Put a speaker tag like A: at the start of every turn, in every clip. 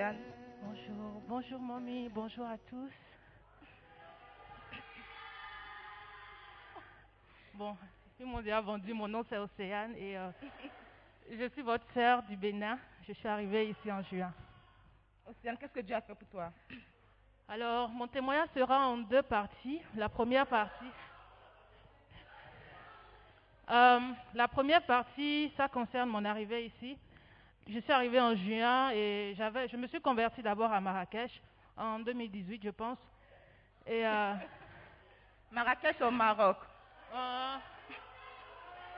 A: Bonjour. Bonjour. Bonjour Mommy. Bonjour à tous. Bon, ils m'ont déjà vendu. Mon nom c'est Océane et euh, je suis votre sœur du Bénin. Je suis arrivée ici en juin.
B: Océane, qu'est-ce que Dieu a fait pour toi?
A: Alors, mon témoignage sera en deux parties. La première partie. Euh, la première partie, ça concerne mon arrivée ici. Je suis arrivée en juin et j'avais, je me suis convertie d'abord à Marrakech en 2018, je pense. Et euh,
B: Marrakech au Maroc.
A: euh,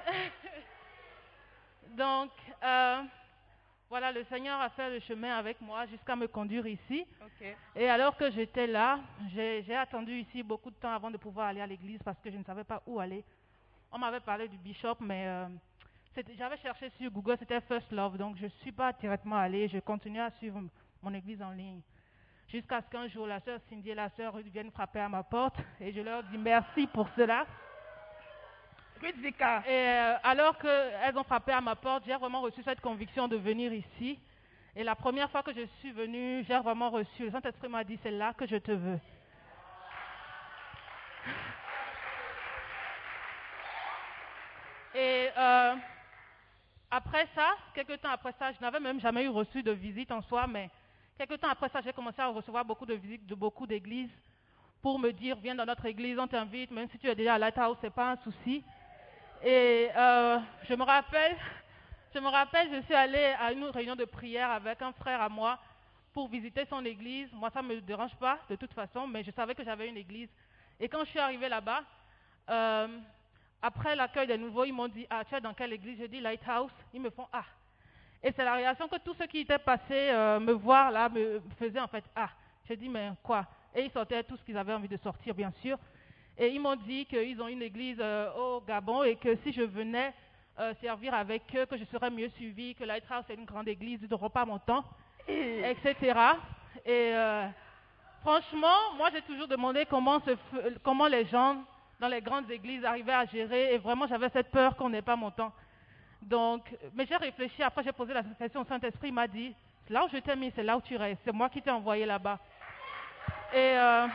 A: donc, euh, voilà, le Seigneur a fait le chemin avec moi jusqu'à me conduire ici. Et alors que j'étais là, j'ai attendu ici beaucoup de temps avant de pouvoir aller à l'église parce que je ne savais pas où aller. On m'avait parlé du bishop, mais j'avais cherché sur Google, c'était First Love, donc je ne suis pas directement allée. Je continuais à suivre mon église en ligne. Jusqu'à ce qu'un jour, la sœur Cindy et la sœur Ruth viennent frapper à ma porte et je leur dis merci pour cela. Et euh, alors qu'elles ont frappé à ma porte, j'ai vraiment reçu cette conviction de venir ici. Et la première fois que je suis venue, j'ai vraiment reçu. Le Saint-Esprit m'a dit, c'est là que je te veux. Et euh, après ça, quelques temps après ça, je n'avais même jamais eu reçu de visite en soi, mais quelques temps après ça, j'ai commencé à recevoir beaucoup de visites de beaucoup d'églises pour me dire, viens dans notre église, on t'invite, même si tu es déjà à Lighthouse, c'est pas un souci. Et euh, je me rappelle, je me rappelle, je suis allée à une réunion de prière avec un frère à moi pour visiter son église. Moi, ça ne me dérange pas de toute façon, mais je savais que j'avais une église. Et quand je suis arrivée là-bas, euh, après l'accueil des nouveaux, ils m'ont dit, ah, tu es dans quelle église? J'ai dit Lighthouse. Ils me font, ah. Et c'est la réaction que tous ceux qui étaient passés euh, me voir là me faisaient en fait, ah. J'ai dit, mais quoi? Et ils sortaient tout ce qu'ils avaient envie de sortir, bien sûr. Et ils m'ont dit qu'ils ont une église euh, au Gabon et que si je venais euh, servir avec eux, que je serais mieux suivie, que Lighthouse est une grande église, ils n'auront pas mon temps, etc. Et franchement, moi j'ai toujours demandé comment, se f- comment les gens dans les grandes églises arrivaient à gérer et vraiment j'avais cette peur qu'on n'ait pas mon temps. Donc, mais j'ai réfléchi, après j'ai posé la question au Saint-Esprit, il m'a dit, là où je t'ai mis, c'est là où tu restes, c'est moi qui t'ai envoyé là-bas. Et euh,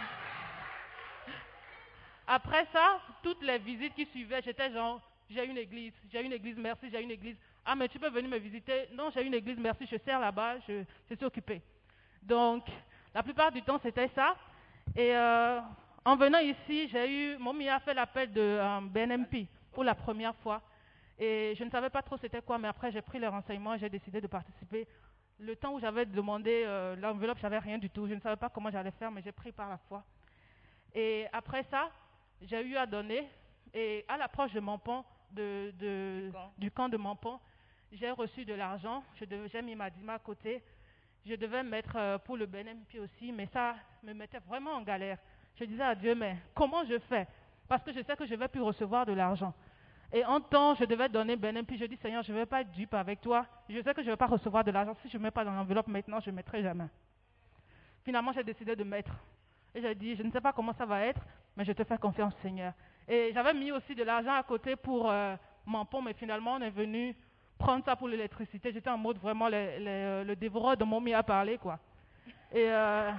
A: après ça, toutes les visites qui suivaient, j'étais genre, j'ai une église, j'ai une église, merci, j'ai une église. Ah, mais tu peux venir me visiter? Non, j'ai une église, merci, je sers là-bas, je, je suis occupée. Donc, la plupart du temps, c'était ça. Et euh, en venant ici, j'ai eu, mon mia a fait l'appel de euh, BNMP pour la première fois. Et je ne savais pas trop c'était quoi, mais après, j'ai pris les renseignements et j'ai décidé de participer. Le temps où j'avais demandé euh, l'enveloppe, j'avais rien du tout. Je ne savais pas comment j'allais faire, mais j'ai pris par la foi. Et après ça, j'ai eu à donner. Et à l'approche de Mampon, de, de-
B: Du camp.
A: de Mampon, j'ai reçu de l'argent. J'ai mis ma dîme à côté. Je devais mettre euh, pour le BNMP aussi, mais ça me mettait vraiment en galère. Je disais à Dieu, mais comment je fais? Parce que je sais que je ne vais plus recevoir de l'argent. Et en temps, je devais donner BNMP. Je dis, Seigneur, je ne vais pas être dupe avec toi. Je sais que je ne vais pas recevoir de l'argent. Si je ne mets pas dans l'enveloppe maintenant, je ne mettrai jamais. Finalement, j'ai décidé de mettre. Et j'ai dit, je ne sais pas comment ça va être, mais je te fais confiance, Seigneur. Et j'avais mis aussi de l'argent à côté pour euh, mon pont, mais finalement, on est venu prendre ça pour l'électricité. J'étais en mode vraiment euh, le dévoreur de mon mi à parler, quoi. Et euh,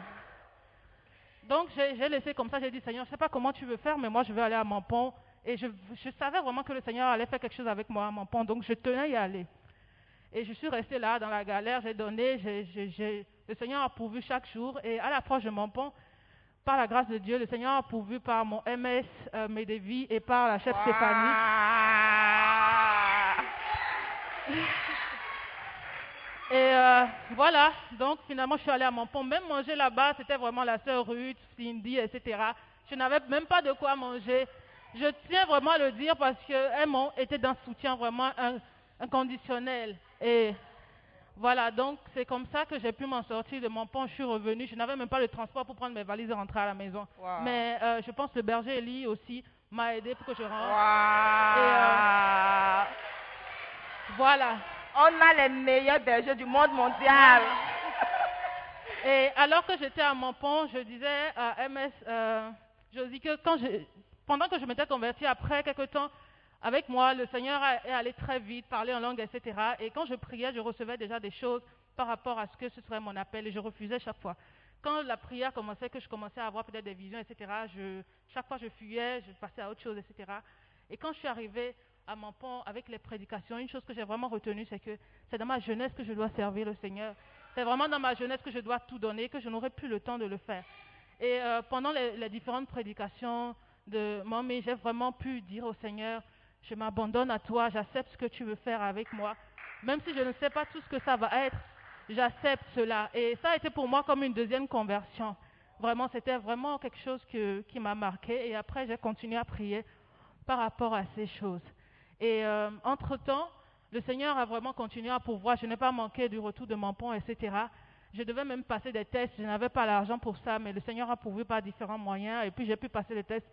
A: donc, j'ai laissé comme ça. J'ai dit, Seigneur, je ne sais pas comment tu veux faire, mais moi, je vais aller à mon pont. Et je, savais vraiment que le Seigneur allait faire quelque chose avec moi à mon pont, donc je tenais à y aller. Et je suis restée là dans la galère, j'ai donné, le Seigneur a pourvu chaque jour. Et à l'approche de mon pont, par la grâce de Dieu, le Seigneur a pourvu par mon MS euh, Médévie et par la chef Stéphanie. Et euh, voilà, donc finalement je suis allée à mon pont. Même manger là-bas, c'était vraiment la sœur Ruth, Cindy, etc. Je n'avais même pas de quoi manger. Je tiens vraiment à le dire parce qu'elles m'ont été d'un soutien vraiment in- inconditionnel. Et voilà, donc c'est comme ça que j'ai pu m'en sortir de mon pont. Je suis revenue. Je n'avais même pas le transport pour prendre mes valises et rentrer à la maison.
B: Wow.
A: Mais euh, je pense que le berger Eli aussi m'a aidé pour que je rentre.
B: Wow.
A: Voilà.
B: On a les meilleurs bergers du monde mondial.
A: Et alors que j'étais à mon pont, je disais à MS euh, Josie que quand je, pendant que je m'étais convertie, après quelque temps, avec moi, le Seigneur est allé très vite, parler en langue, etc. Et quand je priais, je recevais déjà des choses par rapport à ce que ce serait mon appel et je refusais chaque fois. Quand la prière commençait, que je commençais à avoir peut-être des visions, etc., je, chaque fois je fuyais, je passais à autre chose, etc. Et quand je suis arrivée à mon pont avec les prédications, une chose que j'ai vraiment retenue, c'est que c'est dans ma jeunesse que je dois servir le Seigneur. C'est vraiment dans ma jeunesse que je dois tout donner, que je n'aurai plus le temps de le faire. Et euh, pendant les, différentes prédications de Mamie, j'ai vraiment pu dire au Seigneur, je m'abandonne à toi, j'accepte ce que tu veux faire avec moi. Même si je ne sais pas tout ce que ça va être, j'accepte cela. Et ça a été pour moi comme une deuxième conversion. Vraiment, c'était vraiment quelque chose qui m'a marqué. Et après, j'ai continué à prier par rapport à ces choses. Et euh, entre-temps, le Seigneur a vraiment continué à pourvoir. Je n'ai pas manqué du retour de mon pont, etc. Je devais même passer des tests. Je n'avais pas l'argent pour ça, mais le Seigneur a pourvu par différents moyens. Et puis j'ai pu passer les tests.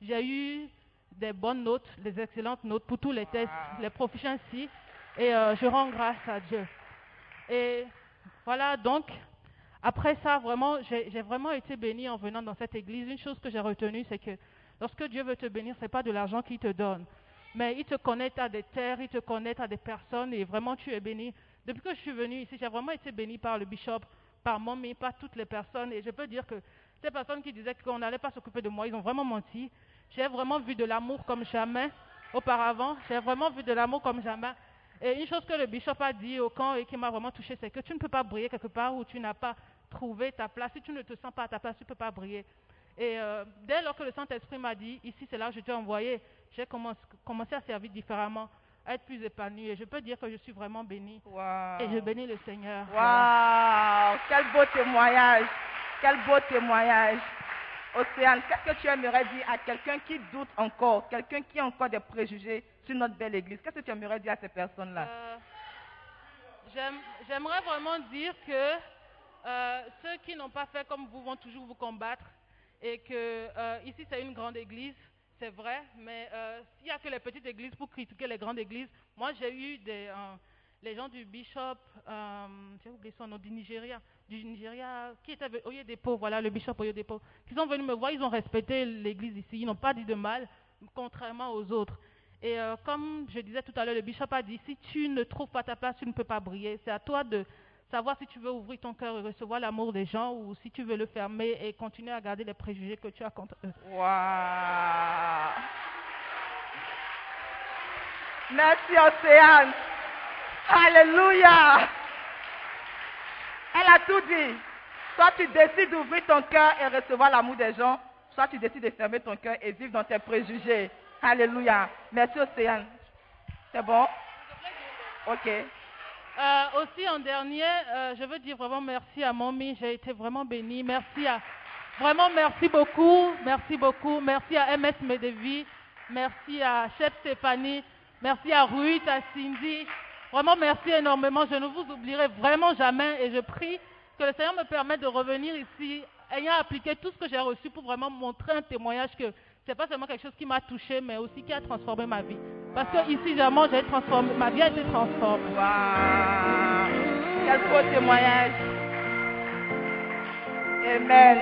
A: J'ai eu des bonnes notes, des excellentes notes pour tous les tests, les proficiency. Et euh, je rends grâce à Dieu. Et voilà, donc, après ça, vraiment, j'ai vraiment été bénie en venant dans cette église. Une chose que j'ai retenue, c'est que lorsque Dieu veut te bénir, ce n'est pas de l'argent qu'il te donne. Mais il te connecte à des terres, il te connecte à des personnes et vraiment tu es béni. Depuis que je suis venue ici, j'ai vraiment été béni par le bishop, par Mommy, par toutes les personnes. Et je peux dire que ces personnes qui disaient qu'on n'allait pas s'occuper de moi, ils ont vraiment menti. J'ai vraiment vu de l'amour comme jamais auparavant. J'ai vraiment vu de l'amour comme jamais. Et une chose que le bishop a dit au camp et qui m'a vraiment touché, c'est que tu ne peux pas briller quelque part où tu n'as pas trouvé ta place. Si tu ne te sens pas à ta place, tu ne peux pas briller. Et euh, dès lors que le Saint-Esprit m'a dit, ici c'est là où je t'ai envoyé, j'ai commencé, commencé à servir différemment, à être plus épanouie. Et je peux dire que je suis vraiment bénie.
B: Wow.
A: Et je bénis le Seigneur. Voilà.
B: Wow, quel beau témoignage. Quel beau témoignage. Océane, qu'est-ce que tu aimerais dire à quelqu'un qui doute encore, quelqu'un qui a encore des préjugés sur notre belle église? Qu'est-ce que tu aimerais dire à ces personnes-là?
A: Euh, j'aime- J'aimerais vraiment dire que euh, ceux qui n'ont pas fait comme vous vont toujours vous combattre et que euh, ici c'est une grande église, c'est vrai, mais euh, s'il n'y a que les petites églises pour critiquer les grandes églises, moi j'ai eu des, euh, les gens du bishop, euh, j'ai oublié son nom, du Nigeria, du Nigeria, qui était au Oyedepo, voilà, le bishop Oyedepo, qui sont venus me voir, ils ont respecté l'église ici, ils n'ont pas dit de mal, contrairement aux autres. Et euh, comme je disais tout à l'heure, le bishop a dit, si tu ne trouves pas ta place, tu ne peux pas briller. C'est à toi de savoir si tu veux ouvrir ton cœur et recevoir l'amour des gens ou si tu veux le fermer et continuer à garder les préjugés que tu as contre eux.
B: Wow. Merci Océane. Alléluia. Elle a tout dit. Soit tu décides d'ouvrir ton cœur et recevoir l'amour des gens, soit tu décides de fermer ton cœur et vivre dans tes préjugés. Alléluia. Merci Océane. C'est bon? Ok.
A: Euh, aussi, en dernier, euh, je veux dire vraiment merci à Mommy. J'ai été vraiment bénie. Merci à. Vraiment, merci beaucoup. Merci beaucoup. Merci à MS Medevi. Merci à Chef Stéphanie. Merci à Ruth, à Cindy. Vraiment, merci énormément. Je ne vous oublierai vraiment jamais. Et je prie que le Seigneur me permette de revenir ici, ayant appliqué tout ce que j'ai reçu pour vraiment montrer un témoignage que c'est pas seulement quelque chose qui m'a touché, mais aussi qui a transformé ma vie. Parce que ici, vraiment, j'ai transformé, ma vie a été transformée.
B: Wow. Quel beau témoignage. Amen.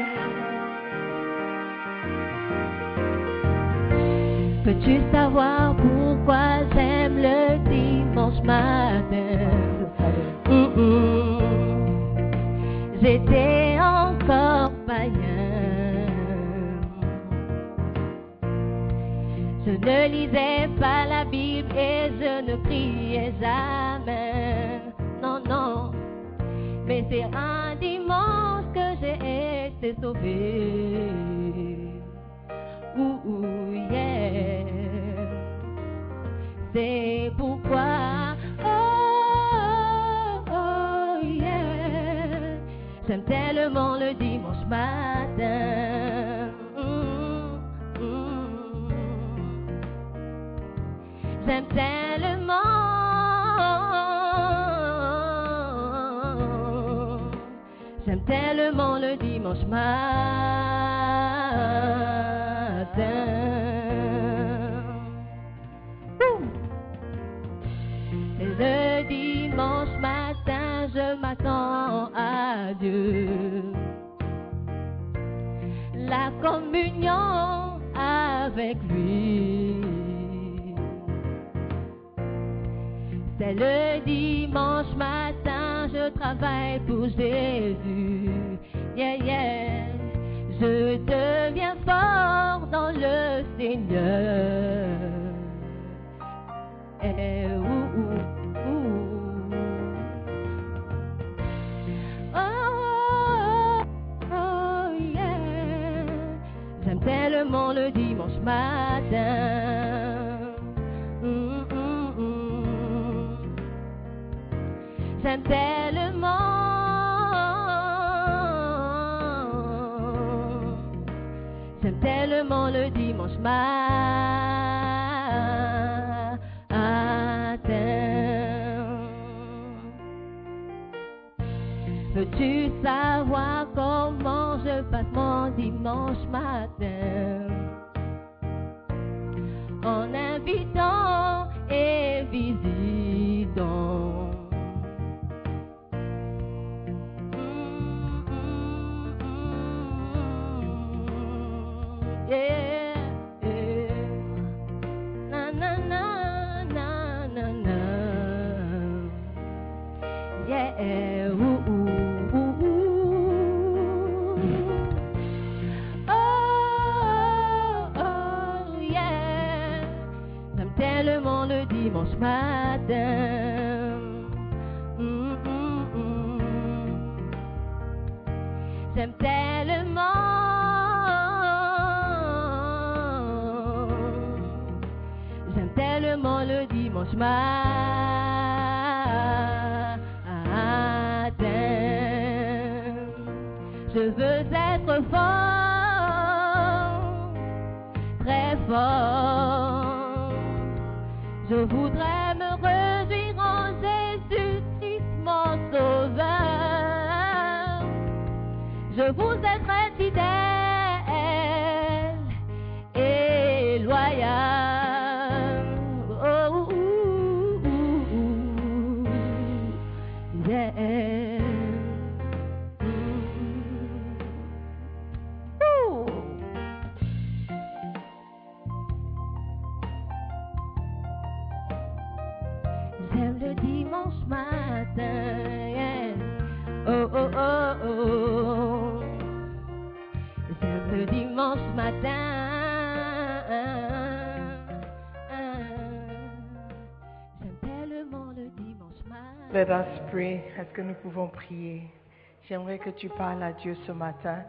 C: Peux-tu savoir pourquoi j'aime le dimanche matin? J'étais Je ne lisais pas la Bible et je ne priais jamais. Non, non. Mais c'est un dimanche que j'ai été sauvé. Ouh, yeah. C'est pourquoi, oh, oh, yeah. J'aime tellement le dimanche matin. Tellement. J'aime tellement le dimanche matin. Le dimanche matin, je m'attends à Dieu. La communion avec lui. C'est le dimanche matin, je travaille pour Jésus. Yeah, yeah. Je deviens fort dans le Seigneur. Eh, ouh, ouh, ouh. Oh, oh, oh, yeah. J'aime tellement le dimanche matin. J'aime tellement. J'aime tellement le dimanche matin. Veux-tu savoir comment je passe mon dimanche matin? En invitant dimanche matin. Mm, mm, mm. J'aime tellement. J'aime tellement le dimanche matin. Je veux être fort, très fort. Je voudrais me réjouir en Jésus-Christ, mon sauveur. Je vous ai matin. Le dimanche matin.
D: Let. Est-ce que nous pouvons prier? J'aimerais que tu parles à Dieu ce matin.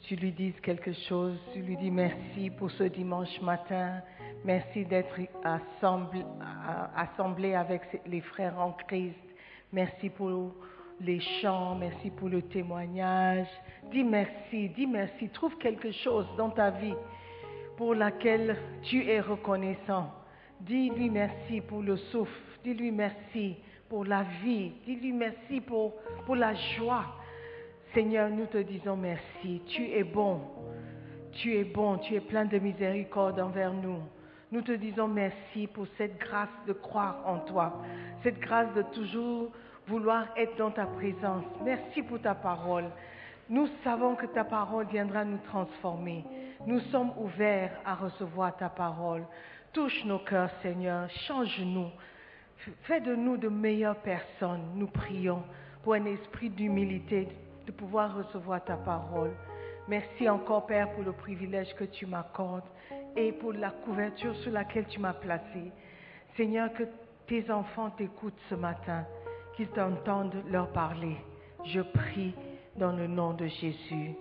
D: Tu lui dises quelque chose. Tu lui dis merci pour ce dimanche matin. Merci d'être assemblé avec les frères en Christ. Merci pour les chants. Merci pour le témoignage. Dis merci. Dis merci. Trouve quelque chose dans ta vie pour laquelle tu es reconnaissant. Dis-lui merci pour le souffle. Dis-lui merci pour la vie. Dis-lui merci pour, pour la joie. Seigneur, nous te disons merci. Tu es bon. Tu es bon. Tu es plein de miséricorde envers nous. Nous te disons merci pour cette grâce de croire en toi. Cette grâce de toujours vouloir être dans ta présence. Merci pour ta parole. Nous savons que ta parole viendra nous transformer. Nous sommes ouverts à recevoir ta parole. Touche nos cœurs, Seigneur. Change-nous. Fais de nous de meilleures personnes. Nous prions pour un esprit d'humilité, de pouvoir recevoir ta parole. Merci encore, Père, pour le privilège que tu m'accordes. et pour la couverture sur laquelle tu m'as placé. Seigneur, que tes enfants t'écoutent ce matin, qu'ils t'entendent leur parler. Je prie dans le nom de Jésus.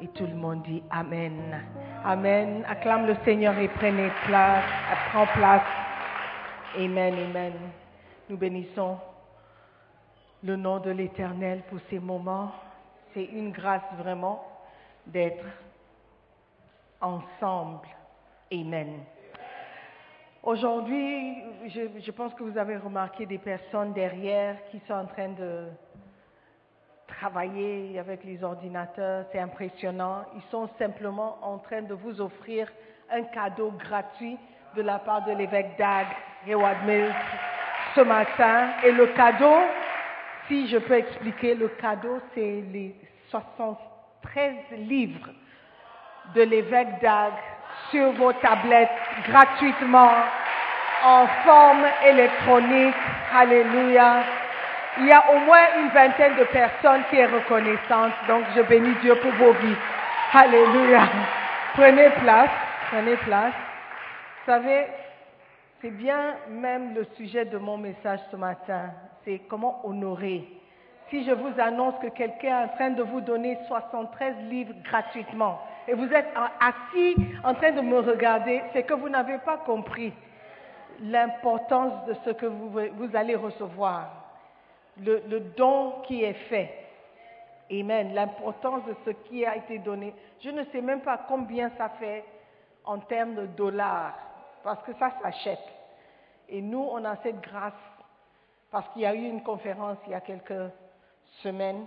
D: Et tout le monde dit Amen. Amen. Acclame le Seigneur et prenez place. Prends place. Amen, amen. Nous bénissons le nom de l'Éternel pour ces moments. C'est une grâce vraiment d'être ensemble. Amen. Aujourd'hui, je, je pense que vous avez remarqué des personnes derrière qui sont en train de travailler avec les ordinateurs. C'est impressionnant. Ils sont simplement en train de vous offrir un cadeau gratuit de la part de l'évêque Dag Heward Mills ce matin. Et le cadeau, si je peux expliquer, le cadeau, c'est les 73 livres de l'évêque Dag sur vos tablettes gratuitement en forme électronique. Alléluia. Il y a au moins une vingtaine de personnes qui est reconnaissante, donc je bénis Dieu pour vos vies. Alléluia. Prenez place, prenez place. Vous savez, c'est bien même le sujet de mon message ce matin. C'est comment honorer. Si je vous annonce que quelqu'un est en train de vous donner 73 livres gratuitement et vous êtes assis en train de me regarder, c'est que vous n'avez pas compris l'importance de ce que vous, allez recevoir, le, le, don qui est fait. Amen. L'importance de ce qui a été donné. Je ne sais même pas combien ça fait en termes de dollars, parce que ça s'achète. Et nous, on a cette grâce, parce qu'il y a eu une conférence il y a quelques semaines,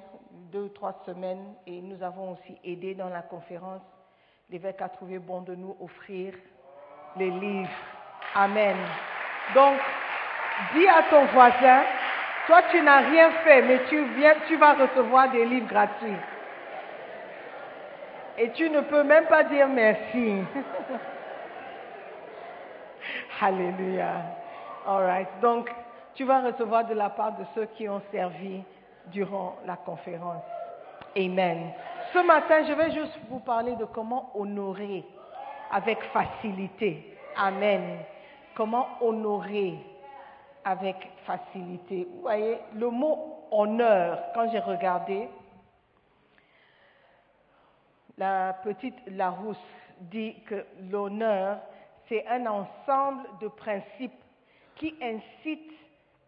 D: deux ou trois semaines, et nous avons aussi aidé dans la conférence. L'évêque a trouvé bon de nous offrir les livres. Amen. Donc, dis à ton voisin, toi tu n'as rien fait, mais tu viens, tu vas recevoir des livres gratuits. Et tu ne peux même pas dire merci. Alléluia. All right. Donc, tu vas recevoir de la part de ceux qui ont servi durant la conférence. Amen. Ce matin, je vais juste vous parler de comment honorer avec facilité. Amen. Comment honorer avec facilité. Vous voyez, le mot honneur, quand j'ai regardé, la petite Larousse dit que l'honneur, c'est un ensemble de principes qui incitent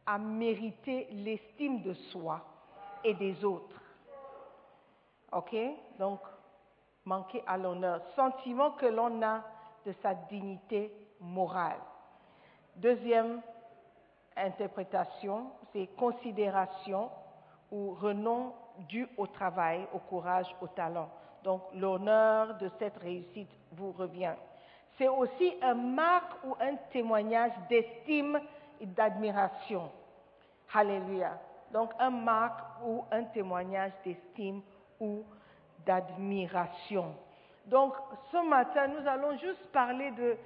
D: à mériter l'estime de soi et des autres. OK? Donc, manquer à l'honneur. Sentiment que l'on a de sa dignité morale. Deuxième interprétation, c'est considération ou renom dû au travail, au courage, au talent. Donc l'honneur de cette réussite vous revient. C'est aussi un marque ou un témoignage d'estime et d'admiration. Alléluia. Donc un marque ou un témoignage d'estime ou d'admiration. Donc ce matin, nous allons juste parler de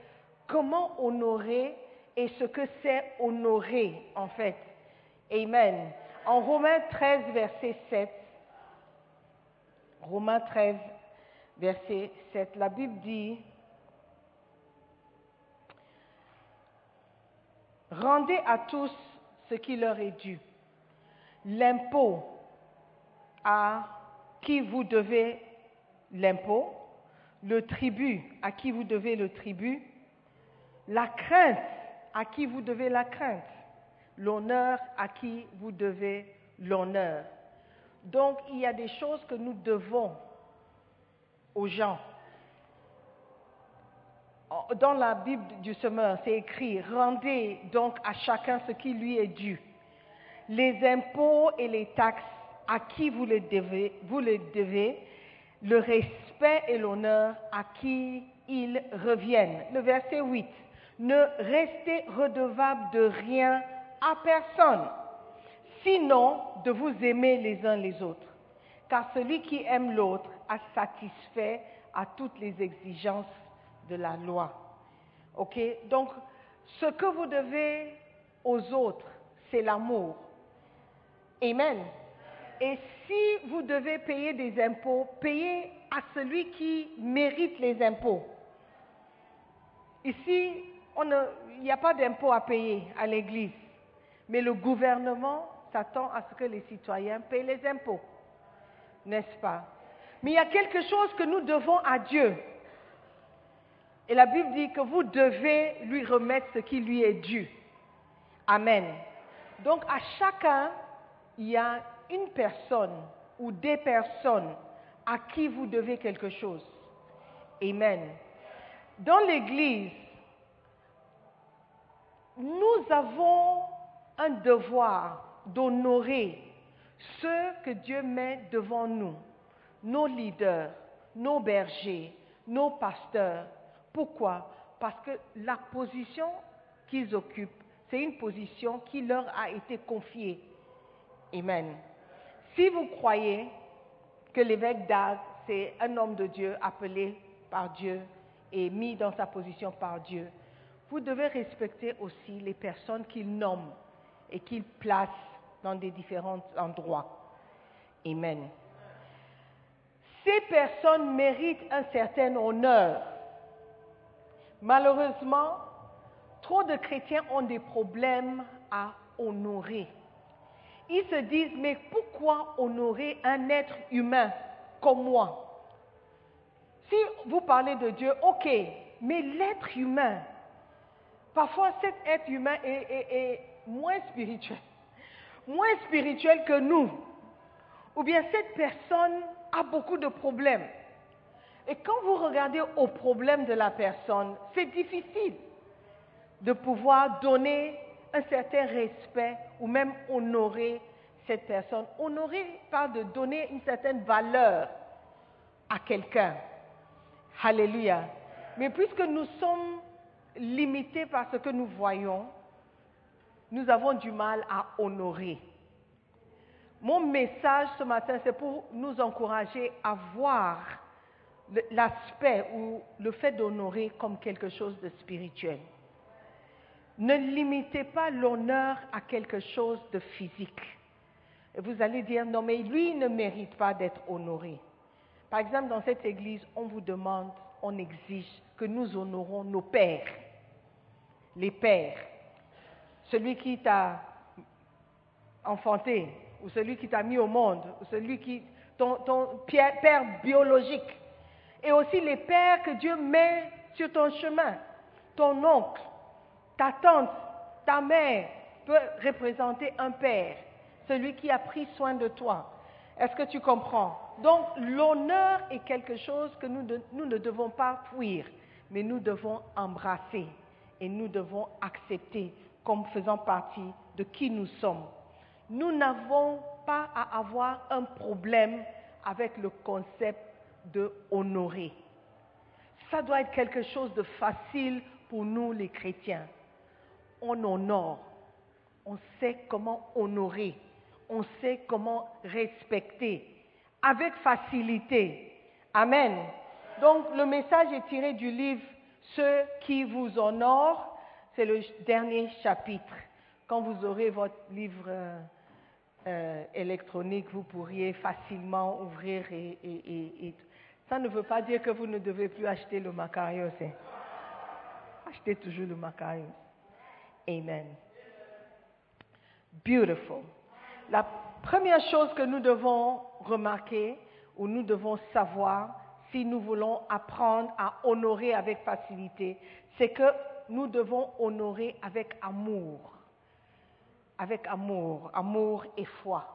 D: comment honorer et ce que c'est honorer en fait. Amen. En Romains 13, verset 7, Romains 13, verset 7, la Bible dit, Rendez à tous ce qui leur est dû. L'impôt. À qui vous devez l'impôt, le tribut. À qui vous devez le tribut, la crainte. À qui vous devez la crainte, l'honneur. À qui vous devez l'honneur? Donc il y a des choses que nous devons aux gens. Dans la Bible du semeur, c'est écrit, rendez donc à chacun ce qui lui est dû. Les impôts et les taxes à qui vous les devez, le respect et l'honneur à qui ils reviennent. Le verset 8. Ne restez redevable de rien à personne, sinon de vous aimer les uns les autres. Car celui qui aime l'autre a satisfait à toutes les exigences de la loi. OK? Donc, ce que vous devez aux autres, c'est l'amour. Amen. Et si vous devez payer des impôts, payez à celui qui mérite les impôts. Ici, il n'y a pas d'impôt à payer à l'Église, mais le gouvernement s'attend à ce que les citoyens payent les impôts, n'est-ce pas? Mais il y a quelque chose que nous devons à Dieu. Et la Bible dit que vous devez lui remettre ce qui lui est dû. Amen. Donc à chacun, il y a une personne ou des personnes à qui vous devez quelque chose. Amen. Dans l'Église, nous avons un devoir d'honorer ceux que Dieu met devant nous, nos leaders, nos bergers, nos pasteurs. Pourquoi? Parce que la position qu'ils occupent, c'est une position qui leur a été confiée. Amen. Si vous croyez que l'évêque d'Ag, c'est un homme de Dieu appelé par Dieu et mis dans sa position par Dieu, vous devez respecter aussi les personnes qu'il nomme et qu'il place dans des différents endroits. Amen. Ces personnes méritent un certain honneur. Malheureusement, trop de chrétiens ont des problèmes à honorer. Ils se disent, mais pourquoi honorer un être humain comme moi? Si vous parlez de Dieu, ok, mais l'être humain, parfois cet être humain est, moins spirituel, moins spirituel que nous. Ou bien cette personne a beaucoup de problèmes. Et quand vous regardez aux problèmes de la personne, c'est difficile de pouvoir donner un certain respect ou même honorer cette personne. Honorer parle de donner une certaine valeur à quelqu'un. Alléluia. Mais puisque nous sommes limités par ce que nous voyons, nous avons du mal à honorer. Mon message ce matin, c'est pour nous encourager à voir l'aspect ou le fait d'honorer comme quelque chose de spirituel. Ne limitez pas l'honneur à quelque chose de physique. Vous allez dire, non, mais lui ne mérite pas d'être honoré. Par exemple, dans cette église, on vous demande, on exige que nous honorons nos pères. Les pères. Celui qui t'a enfanté, ou celui qui t'a mis au monde, ou celui qui, ton, ton père biologique. Et aussi les pères que Dieu met sur ton chemin. Ton oncle, ta tante, ta mère peut représenter un père, celui qui a pris soin de toi. Est-ce que tu comprends? Donc l'honneur est quelque chose que nous, ne devons pas fuir, mais nous devons embrasser et nous devons accepter comme faisant partie de qui nous sommes. Nous n'avons pas à avoir un problème avec le concept de honorer. Ça doit être quelque chose de facile pour nous les chrétiens. On honore, on sait comment honorer, on sait comment respecter avec facilité. Amen. Donc le message est tiré du livre Ceux qui vous honorent, c'est le dernier chapitre. Quand vous aurez votre livre euh, euh, électronique, vous pourriez facilement ouvrir et, ça ne veut pas dire que vous ne devez plus acheter le Macarios. hein. Achetez toujours le Macarios. Amen. Beautiful. La première chose que nous devons remarquer ou nous devons savoir si nous voulons apprendre à honorer avec facilité, c'est que nous devons honorer avec amour. Avec amour, amour et foi.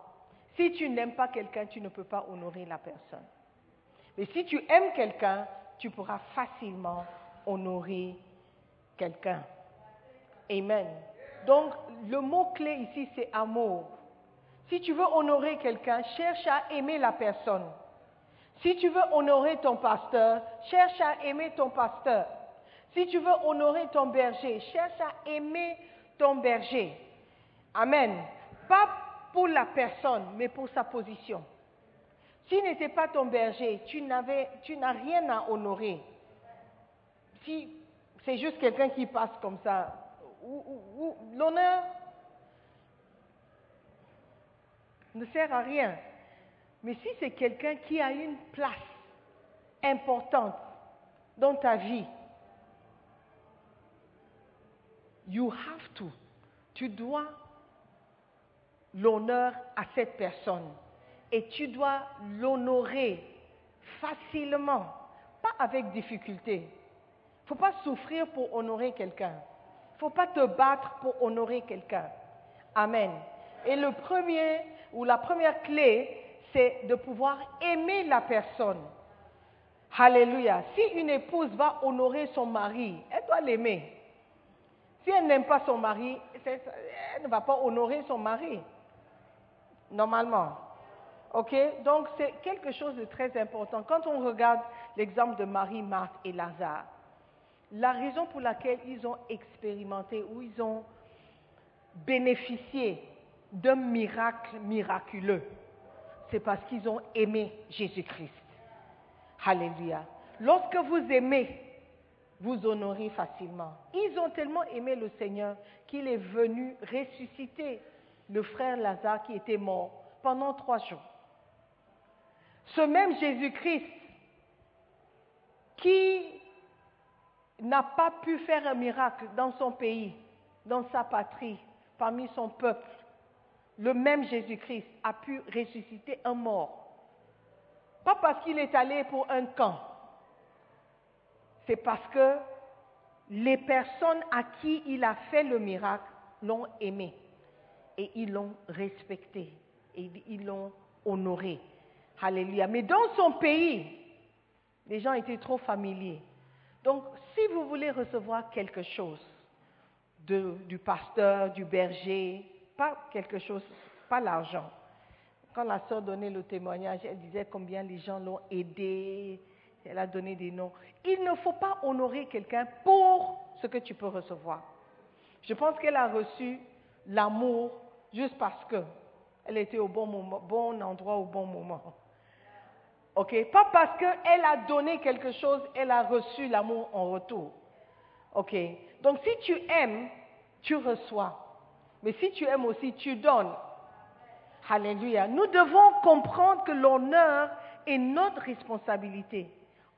D: Si tu n'aimes pas quelqu'un, tu ne peux pas honorer la personne. Mais si tu aimes quelqu'un, tu pourras facilement honorer quelqu'un. Amen. Donc, le mot-clé ici, c'est amour. Si tu veux honorer quelqu'un, cherche à aimer la personne. Si tu veux honorer ton pasteur, cherche à aimer ton pasteur. Si tu veux honorer ton berger, cherche à aimer ton berger. Amen. Pas pour la personne, mais pour sa position. S'il n'était pas ton berger, tu tu n'as rien à honorer. Si c'est juste quelqu'un qui passe comme ça, l'honneur ne sert à rien. Mais si c'est quelqu'un qui a une place importante dans ta vie, You have to. Tu dois l'honneur à cette personne. Et tu dois l'honorer facilement, pas avec difficulté. Il ne faut pas souffrir pour honorer quelqu'un. Faut pas te battre pour honorer quelqu'un. Amen. Et le premier, ou la première clé, c'est de pouvoir aimer la personne. Alléluia. Si une épouse va honorer son mari, elle doit l'aimer. Si elle n'aime pas son mari, elle ne va pas honorer son mari. Normalement. OK? Donc c'est quelque chose de très important. Quand on regarde l'exemple de Marie, Marthe et Lazare, la raison pour laquelle ils ont expérimenté ou ils ont bénéficié d'un miracle miraculeux, c'est parce qu'ils ont aimé Jésus-Christ. Alléluia. Lorsque vous aimez, vous honorez facilement. Ils ont tellement aimé le Seigneur qu'il est venu ressusciter le frère Lazare qui était mort pendant trois jours. Ce même Jésus-Christ qui n'a pas pu faire un miracle dans son pays, dans sa patrie, parmi son peuple, le même Jésus-Christ a pu ressusciter un mort. Pas parce qu'il est allé pour un camp, c'est parce que les personnes à qui il a fait le miracle l'ont aimé et ils l'ont respecté et ils l'ont honoré. Alléluia. Mais dans son pays, les gens étaient trop familiers. Donc, si vous voulez recevoir quelque chose du pasteur, du berger, pas quelque chose, pas l'argent. Quand la sœur donnait le témoignage, elle disait combien les gens l'ont aidé, elle a donné des noms. Il ne faut pas honorer quelqu'un pour ce que tu peux recevoir. Je pense qu'elle a reçu l'amour juste parce qu'elle était au bon endroit au bon moment. OK? Pas parce qu'elle a donné quelque chose, elle a reçu l'amour en retour. OK? Donc si tu aimes, tu reçois. Mais si tu aimes aussi, tu donnes. Alléluia. Nous devons comprendre que l'honneur est notre responsabilité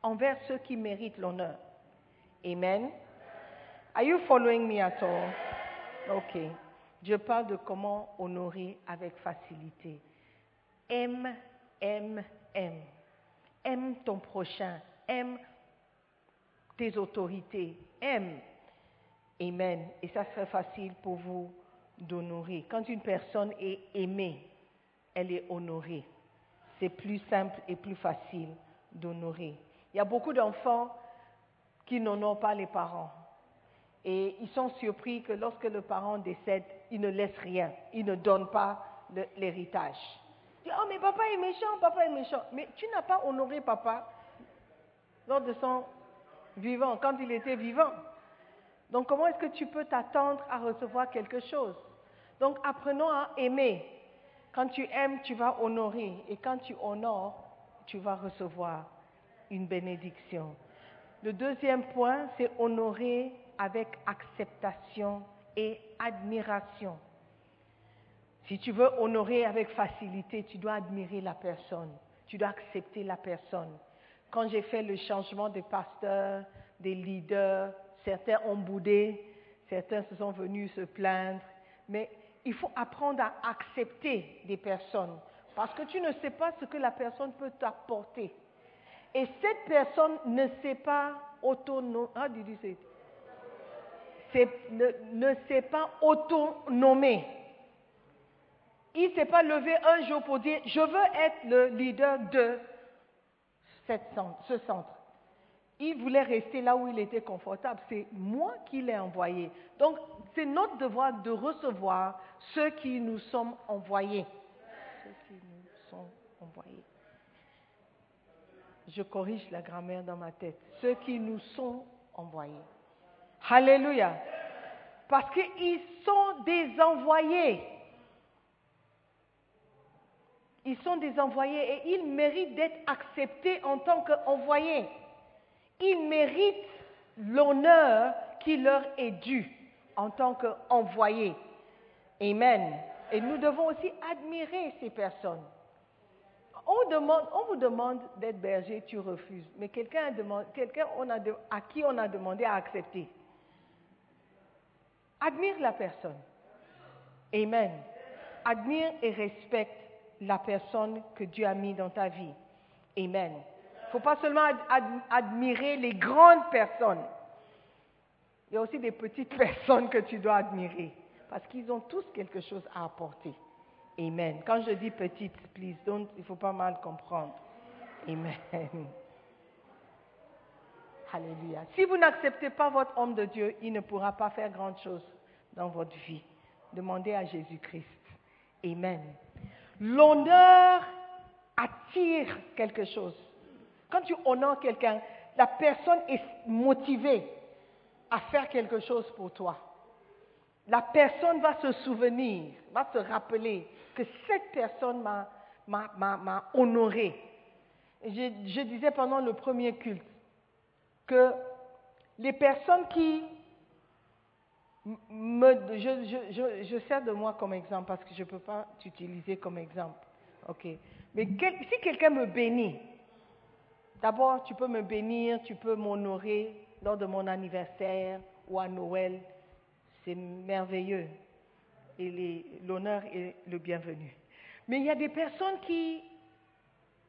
D: envers ceux qui méritent l'honneur. Amen. Are you following me at all? OK. Je parle de comment honorer avec facilité. Aime, aime, aime. Aime ton prochain. Aime tes autorités. Aime. Amen. Et ça serait facile pour vous d'honorer. Quand une personne est aimée, elle est honorée. C'est plus simple et plus facile d'honorer. Il y a beaucoup d'enfants qui n'honorent pas les parents. Et ils sont surpris que lorsque le parent décède, il ne laisse rien. Il ne donne pas l'héritage. Oh, mais papa est méchant, papa est méchant. Mais tu n'as pas honoré papa lors de son vivant, quand il était vivant. Donc comment est-ce que tu peux t'attendre à recevoir quelque chose? Donc apprenons à aimer. Quand tu aimes, tu vas honorer. Et quand tu honores, tu vas recevoir une bénédiction. Le deuxième point, c'est honorer avec acceptation et admiration. Si tu veux honorer avec facilité, tu dois admirer la personne, tu dois accepter la personne. Quand j'ai fait le changement de pasteur, des leaders, certains ont boudé, certains se sont venus se plaindre, mais il faut apprendre à accepter des personnes parce que tu ne sais pas ce que la personne peut t'apporter. Et cette personne ne sait pas autonome, ne, ne sait pas autonomer. Il ne s'est pas levé un jour pour dire, je veux être le leader de ce centre. Il voulait rester là où il était confortable. C'est moi qui l'ai envoyé. Donc, c'est notre devoir de recevoir ceux qui nous sont envoyés. Je corrige la grammaire dans ma tête. Ceux qui nous sont envoyés. Alléluia. Parce qu'ils sont des envoyés. Ils sont des envoyés et ils méritent d'être acceptés en tant qu'envoyés. Ils méritent l'honneur qui leur est dû en tant qu'envoyés. Amen. Et nous devons aussi admirer ces personnes. On, vous demande d'être berger, tu refuses. Mais quelqu'un quelqu'un à qui on a demandé à accepter. Admire la personne. Amen. Admire et respecte la personne que Dieu a mis dans ta vie. Amen. Il ne faut pas seulement ad- ad- admirer les grandes personnes. Il y a aussi des petites personnes que tu dois admirer. Parce qu'ils ont tous quelque chose à apporter. Amen. Quand je dis petite, please, don't, il ne faut pas mal comprendre. Amen. Alléluia. Si vous n'acceptez pas votre homme de Dieu, il ne pourra pas faire grande chose dans votre vie. Demandez à Jésus-Christ. Amen. L'honneur attire quelque chose. Quand tu honores quelqu'un, la personne est motivée à faire quelque chose pour toi. La personne va se souvenir, va se rappeler que cette personne m'a- honoré. Je, disais pendant le premier culte que les personnes qui je, sers de moi comme exemple parce que je ne peux pas t'utiliser comme exemple. Mais si quelqu'un me bénit, d'abord tu peux me bénir, tu peux m'honorer lors de mon anniversaire ou à Noël. C'est merveilleux. Et l'honneur est le bienvenu. Mais il y a des personnes qui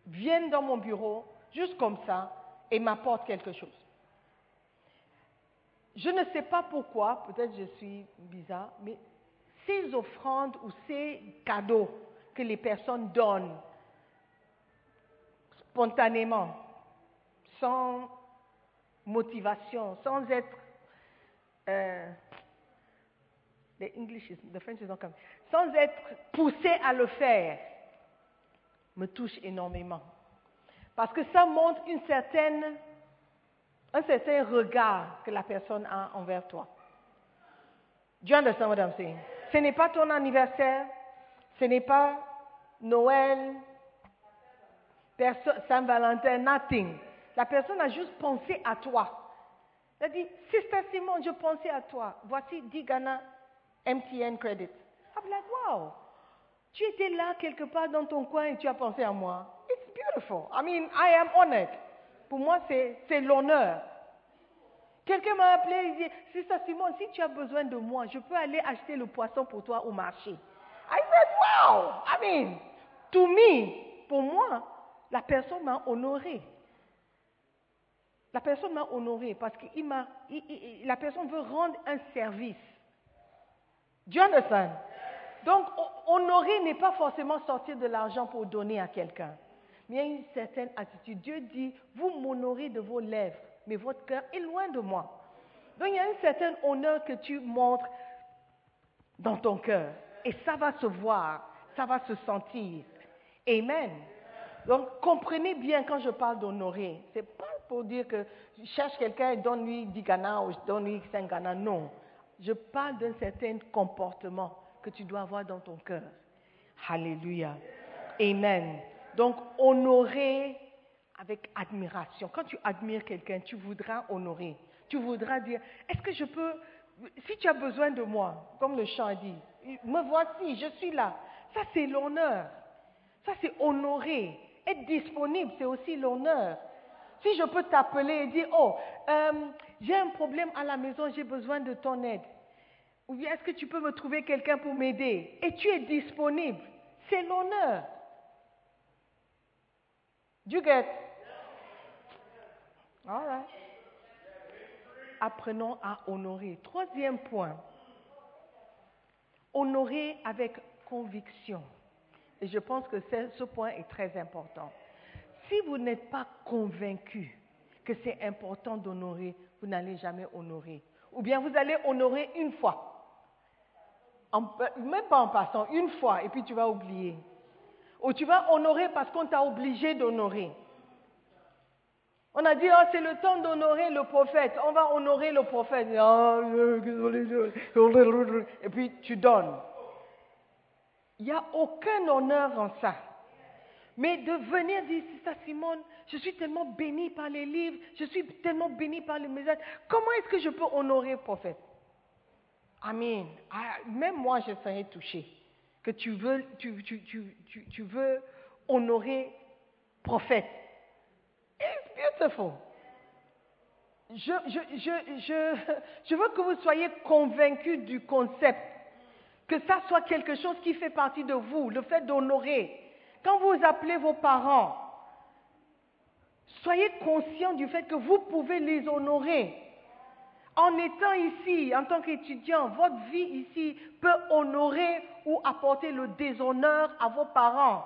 D: viennent dans mon bureau juste comme ça et m'apportent quelque chose. Je ne sais pas pourquoi, peut-être je suis bizarre, mais ces offrandes ou ces cadeaux que les personnes donnent spontanément, sans motivation, sans être... euh, English is, French is not coming. Sans être poussé à le faire, me touche énormément. Parce que ça montre une certaine, un certain regard que la personne a envers toi. Do you understand what I'm saying? Ce n'est pas ton anniversaire, ce n'est pas Noël, Saint-Valentin, nothing. La personne a juste pensé à toi. Elle a dit, Sister Simon, je pensais à toi. Voici 10 Ghana MTN credit. I'm like, wow. Tu étais là quelque part dans ton coin et tu as pensé à moi. It's beautiful. I mean, I am honored. Pour moi, c'est l'honneur. Quelqu'un m'a appelé, il dit, Sister Simon, si tu as besoin de moi, je peux aller acheter le poisson pour toi au marché. I said, wow. I mean, to me, pour moi, la personne m'a honoré. La personne m'a honoré parce que il la personne veut rendre un service. Do you understand? Donc, ho- honorer n'est pas forcément sortir de l'argent pour donner à quelqu'un. Mais il y a une certaine attitude. Dieu dit, vous m'honorez de vos lèvres, mais votre cœur est loin de moi. Donc, il y a un certain honneur que tu montres dans ton cœur. Et ça va se voir, ça va se sentir. Amen. Donc, comprenez bien quand je parle d'honorer. Ce n'est pas pour dire que je cherche quelqu'un et donne-lui 10 Ghana ou donne-lui 5 Ghana. Non. Je parle d'un certain comportement que tu dois avoir dans ton cœur. Alléluia. Amen. Donc, honorer avec admiration. Quand tu admires quelqu'un, tu voudras honorer. Tu voudras dire, est-ce que je peux, si tu as besoin de moi, comme le chant dit, me voici, je suis là. Ça, c'est l'honneur. Ça, c'est honorer. Être disponible, c'est aussi l'honneur. Si je peux t'appeler et dire, oh, euh, j'ai un problème à la maison, j'ai besoin de ton aide. Ou bien est-ce que tu peux me trouver quelqu'un pour m'aider? Et tu es disponible. C'est l'honneur. Do you get? All right. Apprenons à honorer. Troisième point. Honorer avec conviction. Et je pense que ce point est très important. Si vous n'êtes pas convaincu que c'est important d'honorer, vous n'allez jamais honorer. Ou bien vous allez honorer une fois. Même pas en passant, une fois, et puis tu vas oublier. Ou tu vas honorer parce qu'on t'a obligé d'honorer. On a dit, oh, c'est le temps d'honorer le prophète. On va honorer le prophète. Ah, Et puis tu donnes. Il n'y a aucun honneur en ça. Mais de venir dire, c'est ça Simone, je suis tellement béni par les livres, je suis tellement béni par les messages. Comment est-ce que je peux honorer le prophète? Amen. Ah, Même moi, je serais touché que tu veux, tu, tu, tu, tu, veux honorer prophète. It's beautiful. je, je, je, je, je veux que vous soyez convaincus du concept, que ça soit quelque chose qui fait partie de vous, le fait d'honorer. Quand vous appelez vos parents, soyez conscients du fait que vous pouvez les honorer. En étant ici, en tant qu'étudiant, votre vie ici peut honorer ou apporter le déshonneur à vos parents.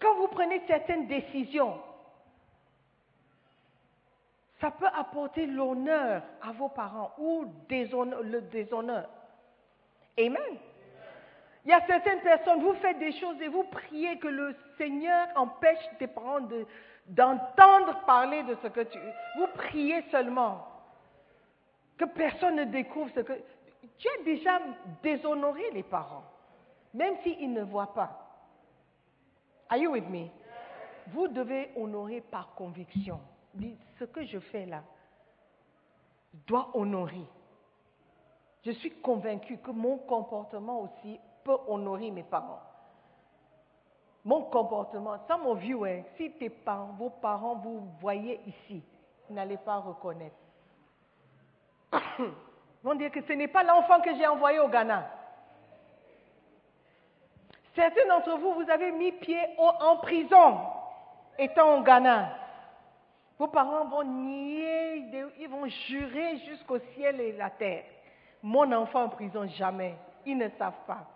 D: Quand vous prenez certaines décisions, ça peut apporter l'honneur à vos parents ou le déshonneur. Amen. Il y a certaines personnes, vous faites des choses et vous priez que le Seigneur empêche tes parents d'entendre parler de ce que tu... Vous priez seulement. Que personne ne découvre ce que... Tu as déjà déshonoré les parents, même s'ils ne voient pas. Are you with me? Vous devez honorer par conviction. Ce que je fais là doit honorer. Je suis convaincu que mon comportement aussi peut honorer mes parents. Mon comportement, sans mon vieux, si tes parents, vos parents vous voyez ici, n'allez pas reconnaître. Ils vont dire que ce n'est pas l'enfant que j'ai envoyé au Ghana. Certains d'entre vous, vous avez mis pied en prison étant au Ghana. Vos parents vont nier, ils vont jurer jusqu'au ciel et la terre. Mon enfant en prison, jamais. Ils ne savent pas.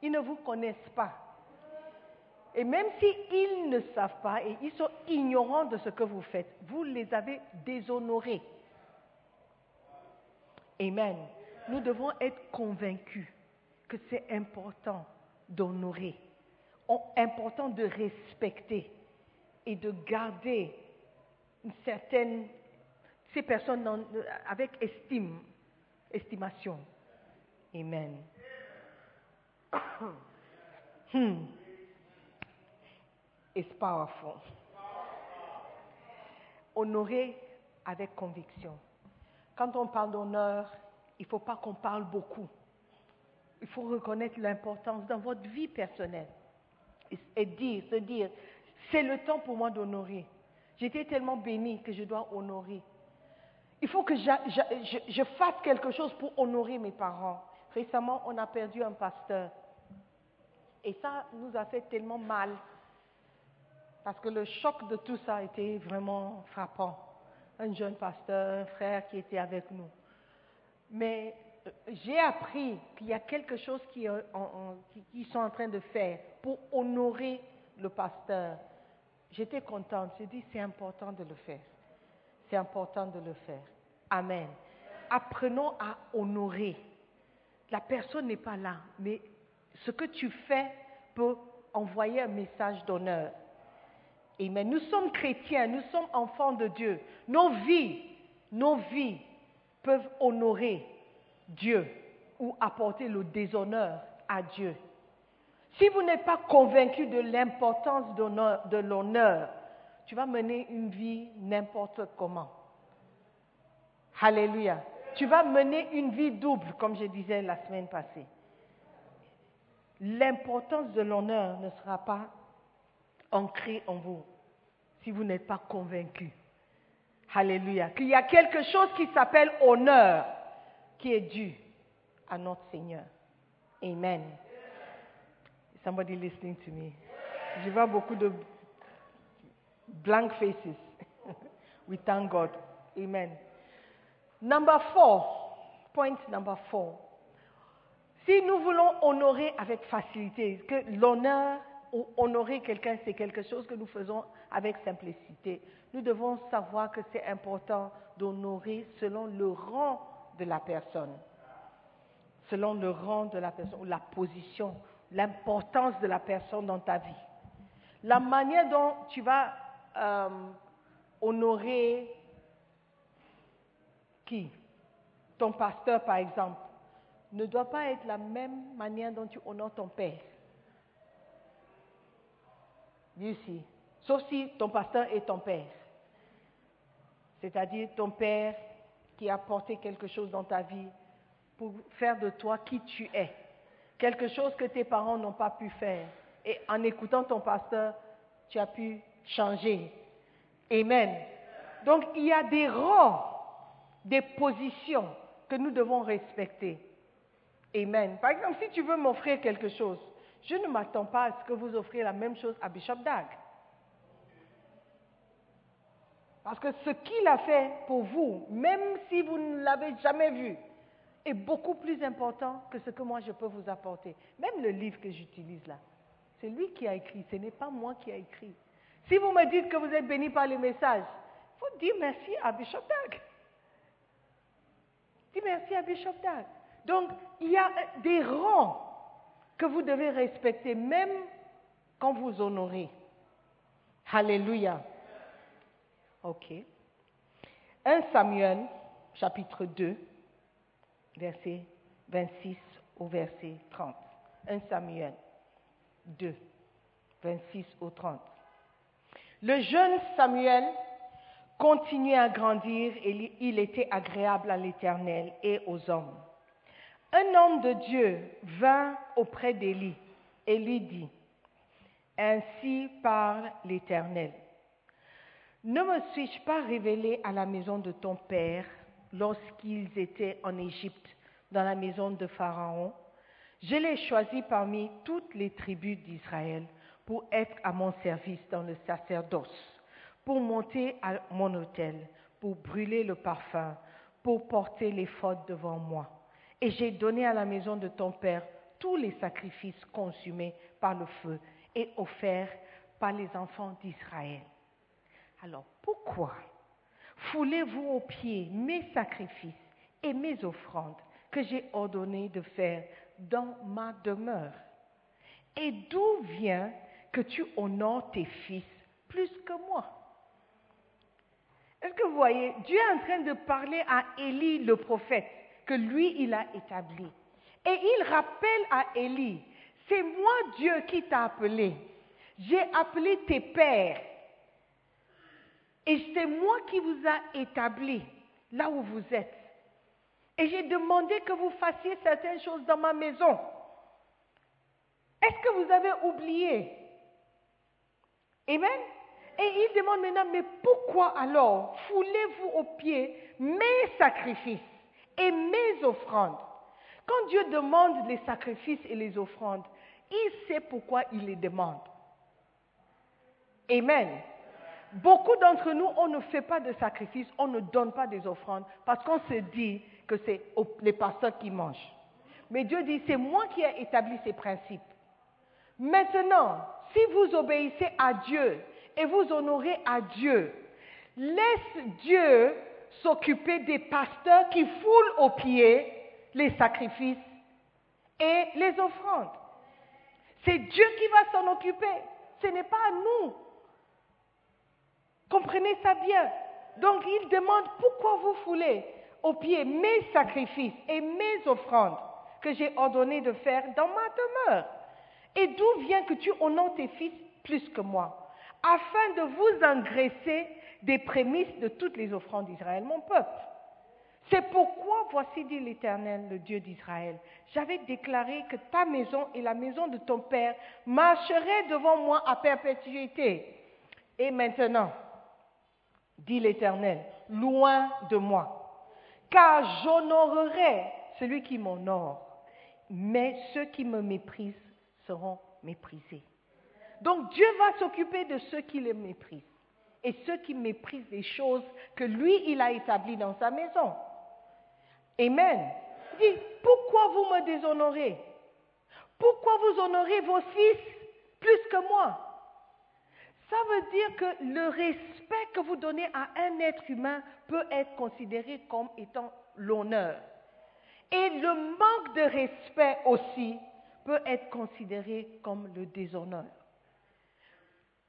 D: Ils ne vous connaissent pas. Et même s'ils ne savent pas et ils sont ignorants de ce que vous faites, vous les avez déshonorés. Amen. Nous devons être convaincus que c'est important d'honorer, important de respecter et de garder une ces personnes avec estime, estimation. Amen. hmm. It's powerful. Honorer avec conviction. Quand on parle d'honneur, il ne faut pas qu'on parle beaucoup. Il faut reconnaître l'importance dans votre vie personnelle et dire, se dire, c'est le temps pour moi d'honorer. J'étais tellement bénie que je dois honorer. Il faut que je, fasse quelque chose pour honorer mes parents. Récemment, on a perdu un pasteur. Et ça nous a fait tellement mal. Parce que le choc de tout ça a été vraiment frappant. Un jeune pasteur, un frère qui était avec nous. Mais euh, j'ai appris qu'il y a quelque chose qu'ils euh, qui sont en train de faire pour honorer le pasteur. J'étais contente. J'ai dit, c'est important de le faire. C'est important de le faire. Amen. Apprenons à honorer. La personne n'est pas là, mais ce que tu fais peut envoyer un message d'honneur. Amen. Nous sommes chrétiens, nous sommes enfants de Dieu. Nos vies, nos vies peuvent honorer Dieu ou apporter le déshonneur à Dieu. Si vous n'êtes pas convaincu de l'importance de l'honneur, tu vas mener une vie n'importe comment. Alléluia. Tu vas mener une vie double, comme je disais la semaine passée. L'importance de l'honneur ne sera pas ancrée en vous si vous n'êtes pas convaincu. Alléluia. Qu'il y a quelque chose qui s'appelle honneur qui est dû à notre Seigneur. Amen. Somebody listening to me. Je vois beaucoup de blank faces. We thank God. Amen. Number four. Point number four. Si nous voulons honorer avec facilité, que l'honneur ou honorer quelqu'un, c'est quelque chose que nous faisons avec simplicité, nous devons savoir que c'est important d'honorer selon le rang de la personne, selon le rang de la personne ou la position l'importance de la personne dans ta vie. La manière dont tu vas euh, honorer qui? Ton pasteur, par exemple, ne doit pas être la même manière dont tu honores ton père. You Sauf si ton pasteur est ton père. C'est-à-dire ton père qui a apporté quelque chose dans ta vie pour faire de toi qui tu es quelque chose que tes parents n'ont pas pu faire. Et en écoutant ton pasteur, tu as pu changer. Amen. Donc il y a des rangs, des positions que nous devons respecter. Amen. Par exemple, si tu veux m'offrir quelque chose, je ne m'attends pas à ce que vous offriez la même chose à Bishop Dag. Parce que ce qu'il a fait pour vous, même si vous ne l'avez jamais vu, est beaucoup plus important que ce que moi je peux vous apporter. Même le livre que j'utilise là, c'est lui qui a écrit, ce n'est pas moi qui a écrit. Si vous me dites que vous êtes béni par les messages, il faut dire merci à Bishop Dag. Dis merci à Bishop Dag. Donc, il y a des rangs que vous devez respecter, même quand vous honorez. Alléluia. OK. 1 Samuel, chapitre 2, verset 26 au verset 30. 1 Samuel 2, 26 au 30. Le jeune Samuel continuait à grandir et il était agréable à l'Éternel et aux hommes. Un homme de Dieu vint auprès d'Élie et lui dit, Ainsi parle l'Éternel. Ne me suis-je pas révélé à la maison de ton père lorsqu'ils étaient en Égypte, dans la maison de Pharaon? Je l'ai choisi parmi toutes les tribus d'Israël pour être à mon service dans le sacerdoce, pour monter à mon autel, pour brûler le parfum, pour porter les fautes devant moi. Et j'ai donné à la maison de ton père tous les sacrifices consumés par le feu et offerts par les enfants d'Israël. Alors pourquoi foulez-vous aux pieds mes sacrifices et mes offrandes que j'ai ordonné de faire dans ma demeure? Et d'où vient que tu honores tes fils plus que moi? Est-ce que vous voyez, Dieu est en train de parler à Élie le prophète, lui, il a établi. Et il rappelle à Élie, c'est moi Dieu qui t'a appelé. J'ai appelé tes pères et c'est moi qui vous a établi là où vous êtes. Et j'ai demandé que vous fassiez certaines choses dans ma maison. Est-ce que vous avez oublié? Amen. Et il demande maintenant, mais pourquoi alors foulez-vous aux pieds mes sacrifices? Et mes offrandes Quand Dieu demande les sacrifices et les offrandes, il sait pourquoi il les demande. Amen. Beaucoup d'entre nous, on ne fait pas de sacrifices, on ne donne pas des offrandes parce qu'on se dit que c'est les pasteurs qui mangent. Mais Dieu dit, c'est moi qui ai établi ces principes. Maintenant, si vous obéissez à Dieu et vous honorez à Dieu, laisse Dieu s'occuper des pasteurs qui foulent aux pieds les sacrifices et les offrandes. C'est Dieu qui va s'en occuper. Ce n'est pas à nous Comprenez ça bien. Donc il demande pourquoi vous foulez aux pieds mes sacrifices et mes offrandes que j'ai ordonné de faire dans ma demeure. Et d'où vient que tu honores tes fils plus que moi, afin de vous engraisser des prémices de toutes les offrandes d'Israël, mon peuple. C'est pourquoi, voici dit l'Éternel, le Dieu d'Israël, j'avais déclaré que ta maison et la maison de ton Père marcheraient devant moi à perpétuité. Et maintenant, dit l'Éternel, loin de moi. Car j'honorerai celui qui m'honore, mais ceux qui me méprisent seront méprisés. Donc Dieu va s'occuper de ceux qui le méprisent et ceux qui méprisent les choses que lui, il a établies dans sa maison. Amen. Il dit, pourquoi vous me déshonorez? Pourquoi vous honorez vos fils plus que moi? Ça veut dire que le respect que vous donnez à un être humain peut être considéré comme étant l'honneur. Et le manque de respect aussi peut être considéré comme le déshonneur.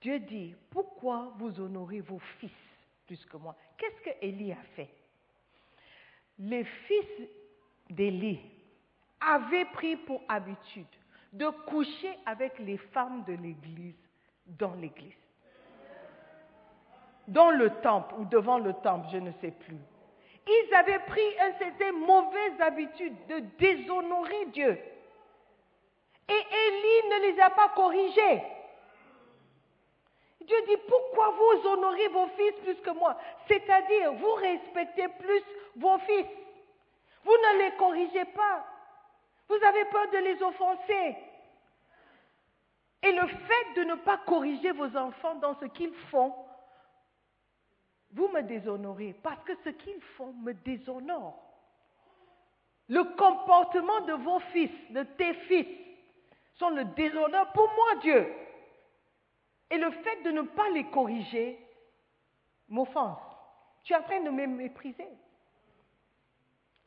D: Dieu dit, pourquoi vous honorez vos fils plus que moi? Qu'est-ce que Élie a fait? Les fils d'Élie avaient pris pour habitude de coucher avec les femmes de l'Église dans l'Église dans le temple ou devant le temple, je ne sais plus. Ils avaient pris une mauvaise habitude de déshonorer Dieu. Et Élie ne les a pas corrigés. Dieu dit, pourquoi vous honorez vos fils plus que moi? C'est-à-dire, vous respectez plus vos fils. Vous ne les corrigez pas. Vous avez peur de les offenser. Et le fait de ne pas corriger vos enfants dans ce qu'ils font, vous me déshonorez parce que ce qu'ils font me déshonore. Le comportement de vos fils, de tes fils, sont le déshonneur pour moi, Dieu. Et le fait de ne pas les corriger m'offense. Tu es en train de me mépriser.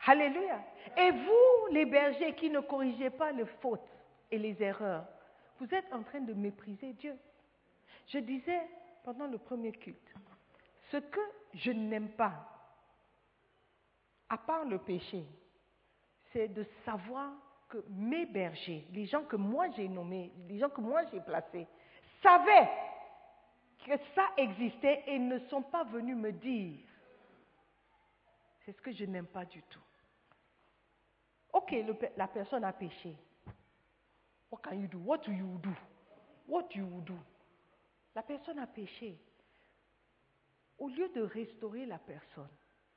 D: Alléluia. Et vous, les bergers qui ne corrigez pas les fautes et les erreurs, vous êtes en train de mépriser Dieu. Je disais pendant le premier culte, ce que je n'aime pas, à part le péché, c'est de savoir que mes bergers, les gens que moi j'ai nommés, les gens que moi j'ai placés, savaient que ça existait et ne sont pas venus me dire. C'est ce que je n'aime pas du tout. Ok, la personne a péché. What can you do? What do you do? What do you do? La personne a péché. Au lieu de restaurer la personne,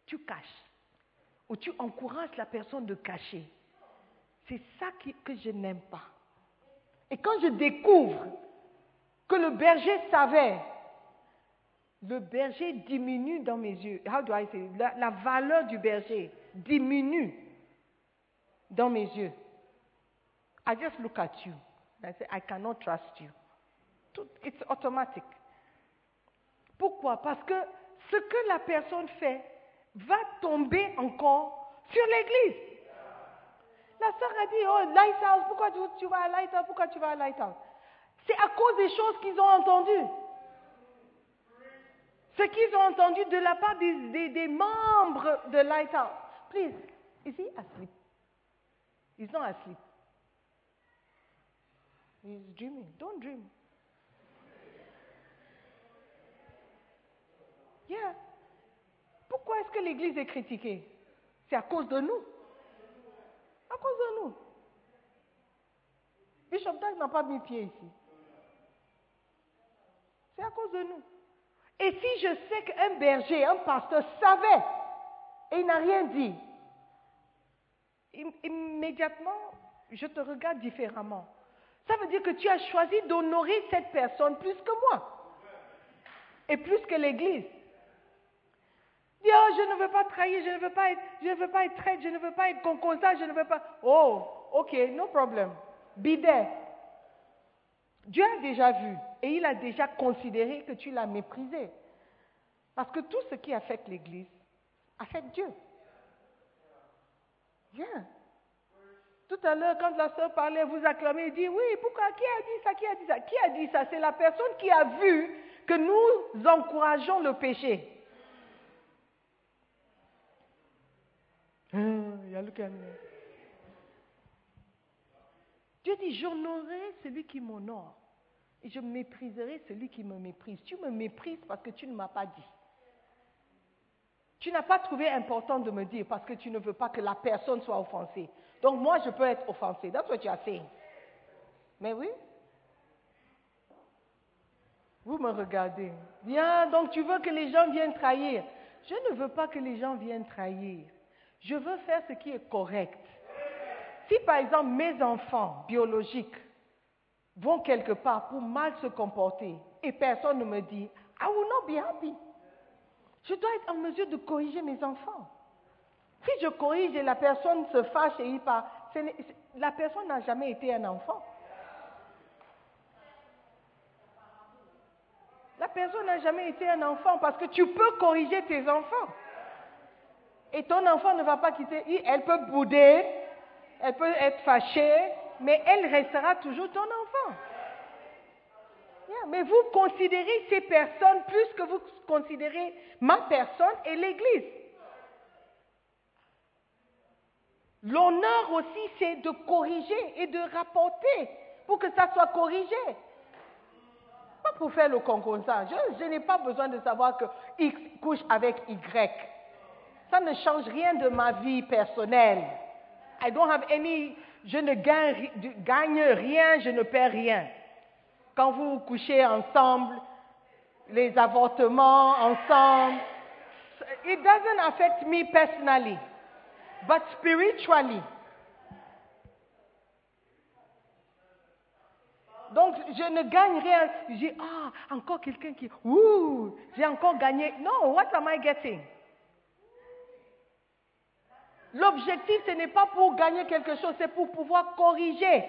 D: tu caches. Ou tu encourages la personne de cacher. C'est ça que je n'aime pas. Et quand je découvre que le berger savait, le berger diminue dans mes yeux. How do I say? La, valeur du berger diminue dans mes yeux. I just look at you. I say, I cannot trust you. It's automatic. Pourquoi? Parce que ce que la personne fait va tomber encore sur l'église. La sœur a dit, oh, Lighthouse, pourquoi tu, vas à Lighthouse? Pourquoi tu vas à Lighthouse? C'est à cause des choses qu'ils ont entendues. Ce qu'ils ont entendu de la part des, membres de Lighthouse. Please, is he asleep? He's not asleep. He's dreaming. Don't dream. Yeah. Pourquoi est-ce que l'Église est critiquée? C'est à cause de nous. À cause de nous. Bishop Dag n'a pas mis pied ici. C'est à cause de nous. Et si je sais qu'un berger, un pasteur savait et n'a rien dit, immédiatement, je te regarde différemment. Ça veut dire que tu as choisi d'honorer cette personne plus que moi et plus que l'Église. Dis, oh, je ne veux pas trahir, je ne veux pas être, je ne veux pas être traître, je ne veux pas être concosant, je ne veux pas. Oh, ok, no problem. Be there. Dieu a déjà vu et il a déjà considéré que tu l'as méprisé. Parce que tout ce qui affecte l'Église affecte Dieu. Viens. Tout à l'heure, quand la sœur parlait, vous acclamez, il dit, oui, pourquoi? Qui a dit ça? Qui a dit ça? Qui a dit ça? C'est la personne qui a vu que nous encourageons le péché. Ah, Dieu dit, j'honorerai celui qui m'honore je mépriserai celui qui me méprise. Tu me méprises parce que tu ne m'as pas dit. Tu n'as pas trouvé important de me dire parce que tu ne veux pas que la personne soit offensée. Donc moi, je peux être offensé. That's what you are saying. Mais oui. Vous me regardez. Bien, donc tu veux que les gens viennent trahir. Je ne veux pas que les gens viennent trahir. Je veux faire ce qui est correct. Si par exemple mes enfants biologiques vont quelque part pour mal se comporter et personne ne me dit, I will not be happy. Je dois être en mesure de corriger mes enfants. Si je corrige et la personne se fâche et il part, la personne n'a jamais été un enfant. La personne n'a jamais été un enfant parce que tu peux corriger tes enfants. Et ton enfant ne va pas quitter. Elle peut bouder, elle peut être fâchée, mais elle restera toujours ton enfant. mais vous considérez ces personnes plus que vous considérez ma personne et l'Église. L'honneur aussi, c'est de corriger et de rapporter pour que ça soit corrigé. Pas pour faire le concours. Je, je n'ai pas besoin de savoir que X couche avec Y. Ça ne change rien de ma vie personnelle. I don't have any, je ne gagne, rien, je ne perds rien. Quand vous couchez ensemble, les avortements ensemble. It doesn't affect me personally, but spiritually. Donc, je ne gagne rien. Dis, ah, encore quelqu'un qui, ouh, j'ai encore gagné. Non, what am I getting? L'objectif, ce n'est pas pour gagner quelque chose, c'est pour pouvoir corriger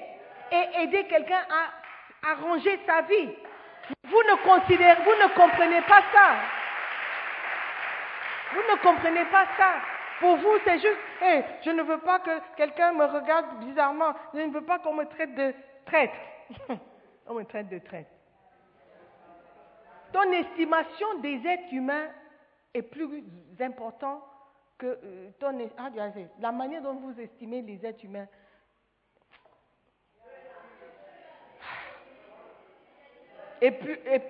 D: et aider quelqu'un à arranger sa vie. Vous ne considérez, vous ne comprenez pas ça. Vous ne comprenez pas ça. Pour vous, c'est juste, je ne veux pas que quelqu'un me regarde bizarrement. Je ne veux pas qu'on me traite de traître. on me traite de traître. Ton estimation des êtres humains est plus importante que euh, ton, ah, la manière dont vous estimez les êtres humains. Et plus, et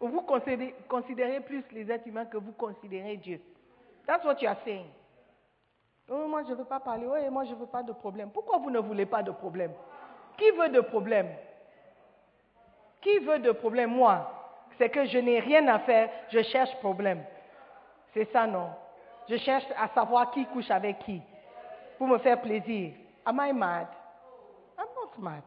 D: vous considérez, plus les êtres humains que vous considérez Dieu. That's what you are saying. Oh, moi, je ne veux pas parler. Oh, moi, je ne veux pas de problème. Pourquoi vous ne voulez pas de problème? Qui veut de problème? Qui veut de problème? Moi. C'est que je n'ai rien à faire, je cherche problème. C'est ça, non? Je cherche à savoir qui couche avec qui pour me faire plaisir. Am I mad? I'm not mad.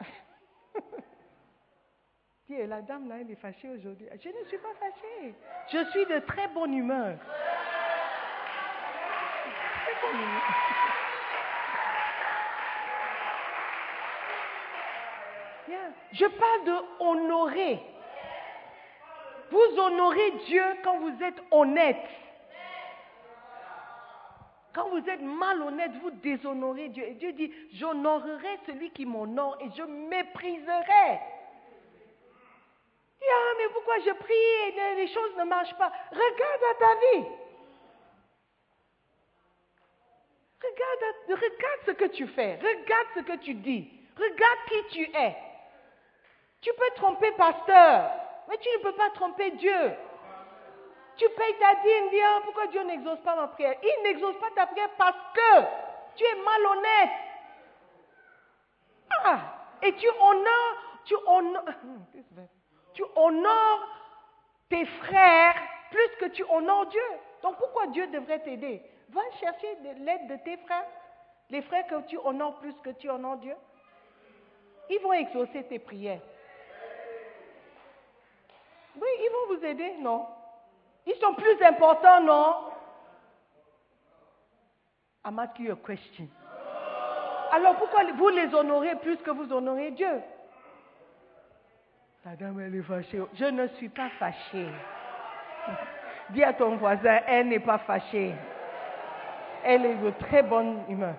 D: La dame là, elle est fâchée aujourd'hui. Je ne suis pas fâchée. Je suis de très bonne humeur. Très bonne humeur. Je parle de honorer. Vous honorez Dieu quand vous êtes honnête. Quand vous êtes malhonnête, vous déshonorez Dieu. Et Dieu dit, j'honorerai celui qui m'honore et je mépriserai. Ah, mais pourquoi je prie et les choses ne marchent pas? Regarde à ta vie. Regarde, regarde ce que tu fais. Regarde ce que tu dis. Regarde qui tu es. Tu peux tromper pasteur, mais tu ne peux pas tromper Dieu. Tu payes ta dîme, dis, ah, pourquoi Dieu n'exauce pas ma prière? Il n'exauce pas ta prière parce que tu es malhonnête. Ah, et tu honores, tu tu honores tes frères plus que tu honores Dieu. Donc pourquoi Dieu devrait t'aider? Va chercher l'aide de tes frères, les frères que tu honores plus que tu honores Dieu. Ils vont exaucer tes prières. Oui, ils vont vous aider, non? Ils sont plus importants, non? I'm asking you a question. Alors pourquoi vous les honorez plus que vous honorez Dieu? La dame, elle est fâchée. Je ne suis pas fâchée. Dis à ton voisin, elle n'est pas fâchée. Elle est de très bonne humeur.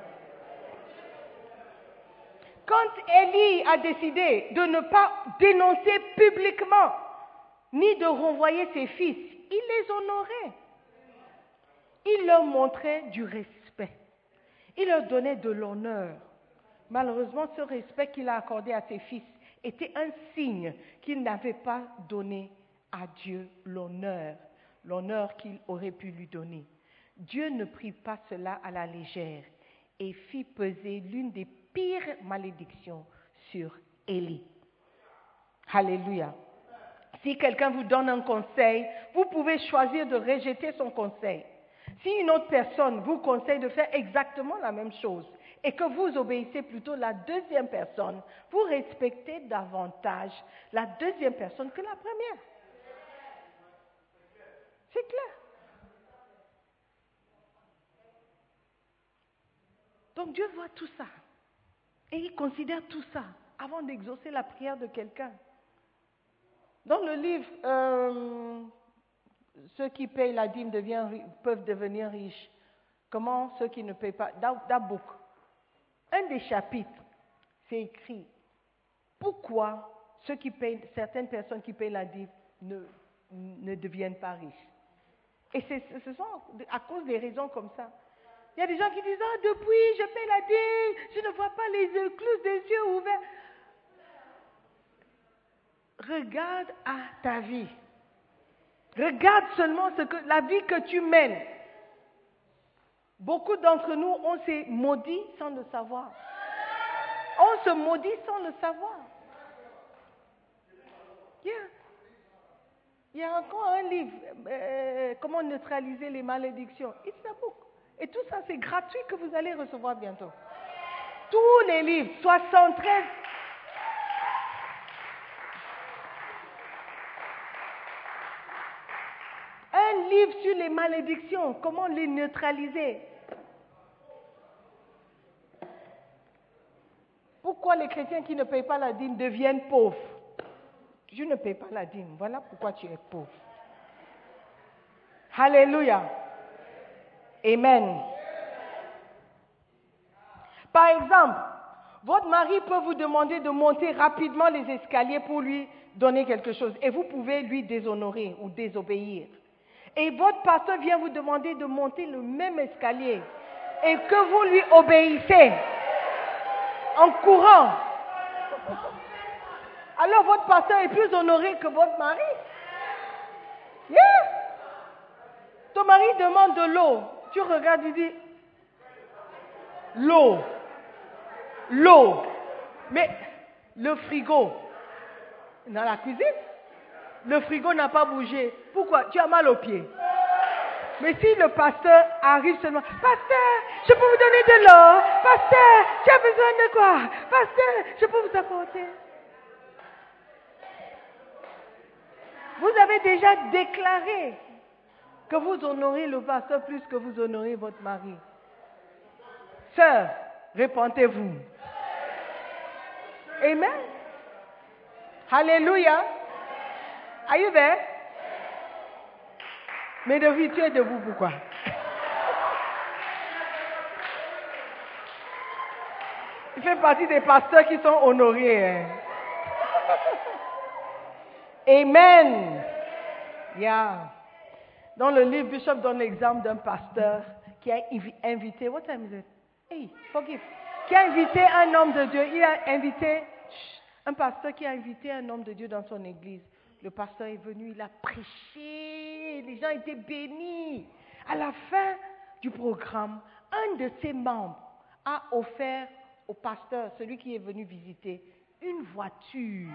D: Quand Élie a décidé de ne pas dénoncer publiquement ni de renvoyer ses fils. Il les honorait. Il leur montrait du respect. Il leur donnait de l'honneur. Malheureusement, ce respect qu'il a accordé à ses fils était un signe qu'il n'avait pas donné à Dieu l'honneur, l'honneur qu'il aurait pu lui donner. Dieu ne prit pas cela à la légère et fit peser l'une des pires malédictions sur Élie. Alléluia. Si quelqu'un vous donne un conseil, vous pouvez choisir de rejeter son conseil. Si une autre personne vous conseille de faire exactement la même chose et que vous obéissez plutôt la deuxième personne, vous respectez davantage la deuxième personne que la première. C'est clair. Donc Dieu voit tout ça. Et il considère tout ça avant d'exaucer la prière de quelqu'un. Dans le livre, euh, ceux qui payent la dîme peuvent devenir riches. Comment ceux qui ne payent pas? That book. Un des chapitres, c'est écrit pourquoi ceux qui payent, certaines personnes qui payent la dîme ne, ne deviennent pas riches? Et ce sont à cause des raisons comme ça. Il y a des gens qui disent, ah, depuis, je paye la dîme, je ne vois pas les écluses des yeux ouverts regarde à ta vie. Regarde seulement la vie que tu mènes. Beaucoup d'entre nous, on s'est maudit sans le savoir. On se maudit sans le savoir. Il y a encore un livre, euh, Comment neutraliser les malédictions. It's a book. Et tout ça, c'est gratuit que vous allez recevoir bientôt. Tous les livres, 73. Un sur les malédictions, comment les neutraliser? Pourquoi les chrétiens qui ne payent pas la dîme deviennent pauvres? Je ne paye pas la dîme. Voilà pourquoi tu es pauvre. Alléluia. Amen. Par exemple, votre mari peut vous demander de monter rapidement les escaliers pour lui donner quelque chose et vous pouvez lui déshonorer ou désobéir. Et votre pasteur vient vous demander de monter le même escalier et que vous lui obéissez en courant. Alors votre pasteur est plus honoré que votre mari. Ton mari demande de l'eau. Tu regardes, il dit, l'eau, l'eau. Mais le frigo, dans la cuisine, le frigo n'a pas bougé. Pourquoi? Tu as mal aux pieds. Mais si le pasteur arrive seulement, pasteur, je peux vous donner de l'eau, pasteur, tu as besoin de quoi? Pasteur, je peux vous apporter. Vous avez déjà déclaré que vous honorez le pasteur plus que vous honorez votre mari. Sœur, répondez-vous. Amen. Alléluia. Are you there? Mais de tu es debout, pourquoi? Il fait partie des pasteurs qui sont honorés. Hein. Amen. Yeah. Dans le livre, Bishop donne l'exemple d'un pasteur qui a invité, what time is it? Hey, forgive. Qui a invité un homme de Dieu. Il a invité, un pasteur qui a invité un homme de Dieu dans son église. Le pasteur est venu, il a prêché, les gens étaient bénis. À la fin du programme, un de ses membres a offert au pasteur, celui qui est venu visiter, une voiture.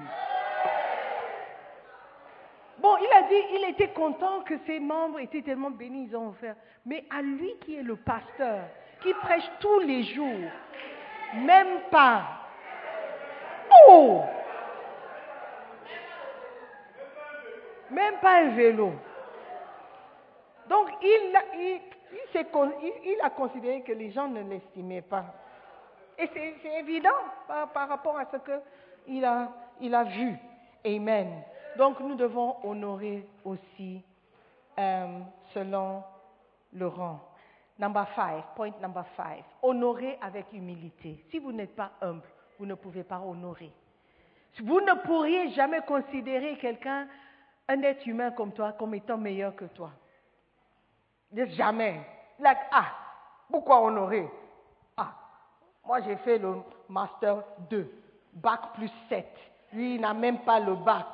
D: Bon, il a dit, il était content que ses membres étaient tellement bénis, ils ont offert. Mais à lui qui est le pasteur, qui prêche tous les jours, même pas. Oh Même pas un vélo. Donc, il, a considéré que les gens ne l'estimaient pas. Et c'est évident par, par, rapport à ce qu'il a, il a vu. Amen. Donc nous devons honorer aussi euh, selon le rang. Number five, point number five. Honorer avec humilité. Si vous n'êtes pas humble, vous ne pouvez pas honorer. Vous ne pourriez jamais considérer quelqu'un, un être humain comme toi, comme étant meilleur que toi. Jamais. Like, ah, pourquoi honorer? Ah, moi j'ai fait le master 2, bac plus 7. Lui, il n'a même pas le bac.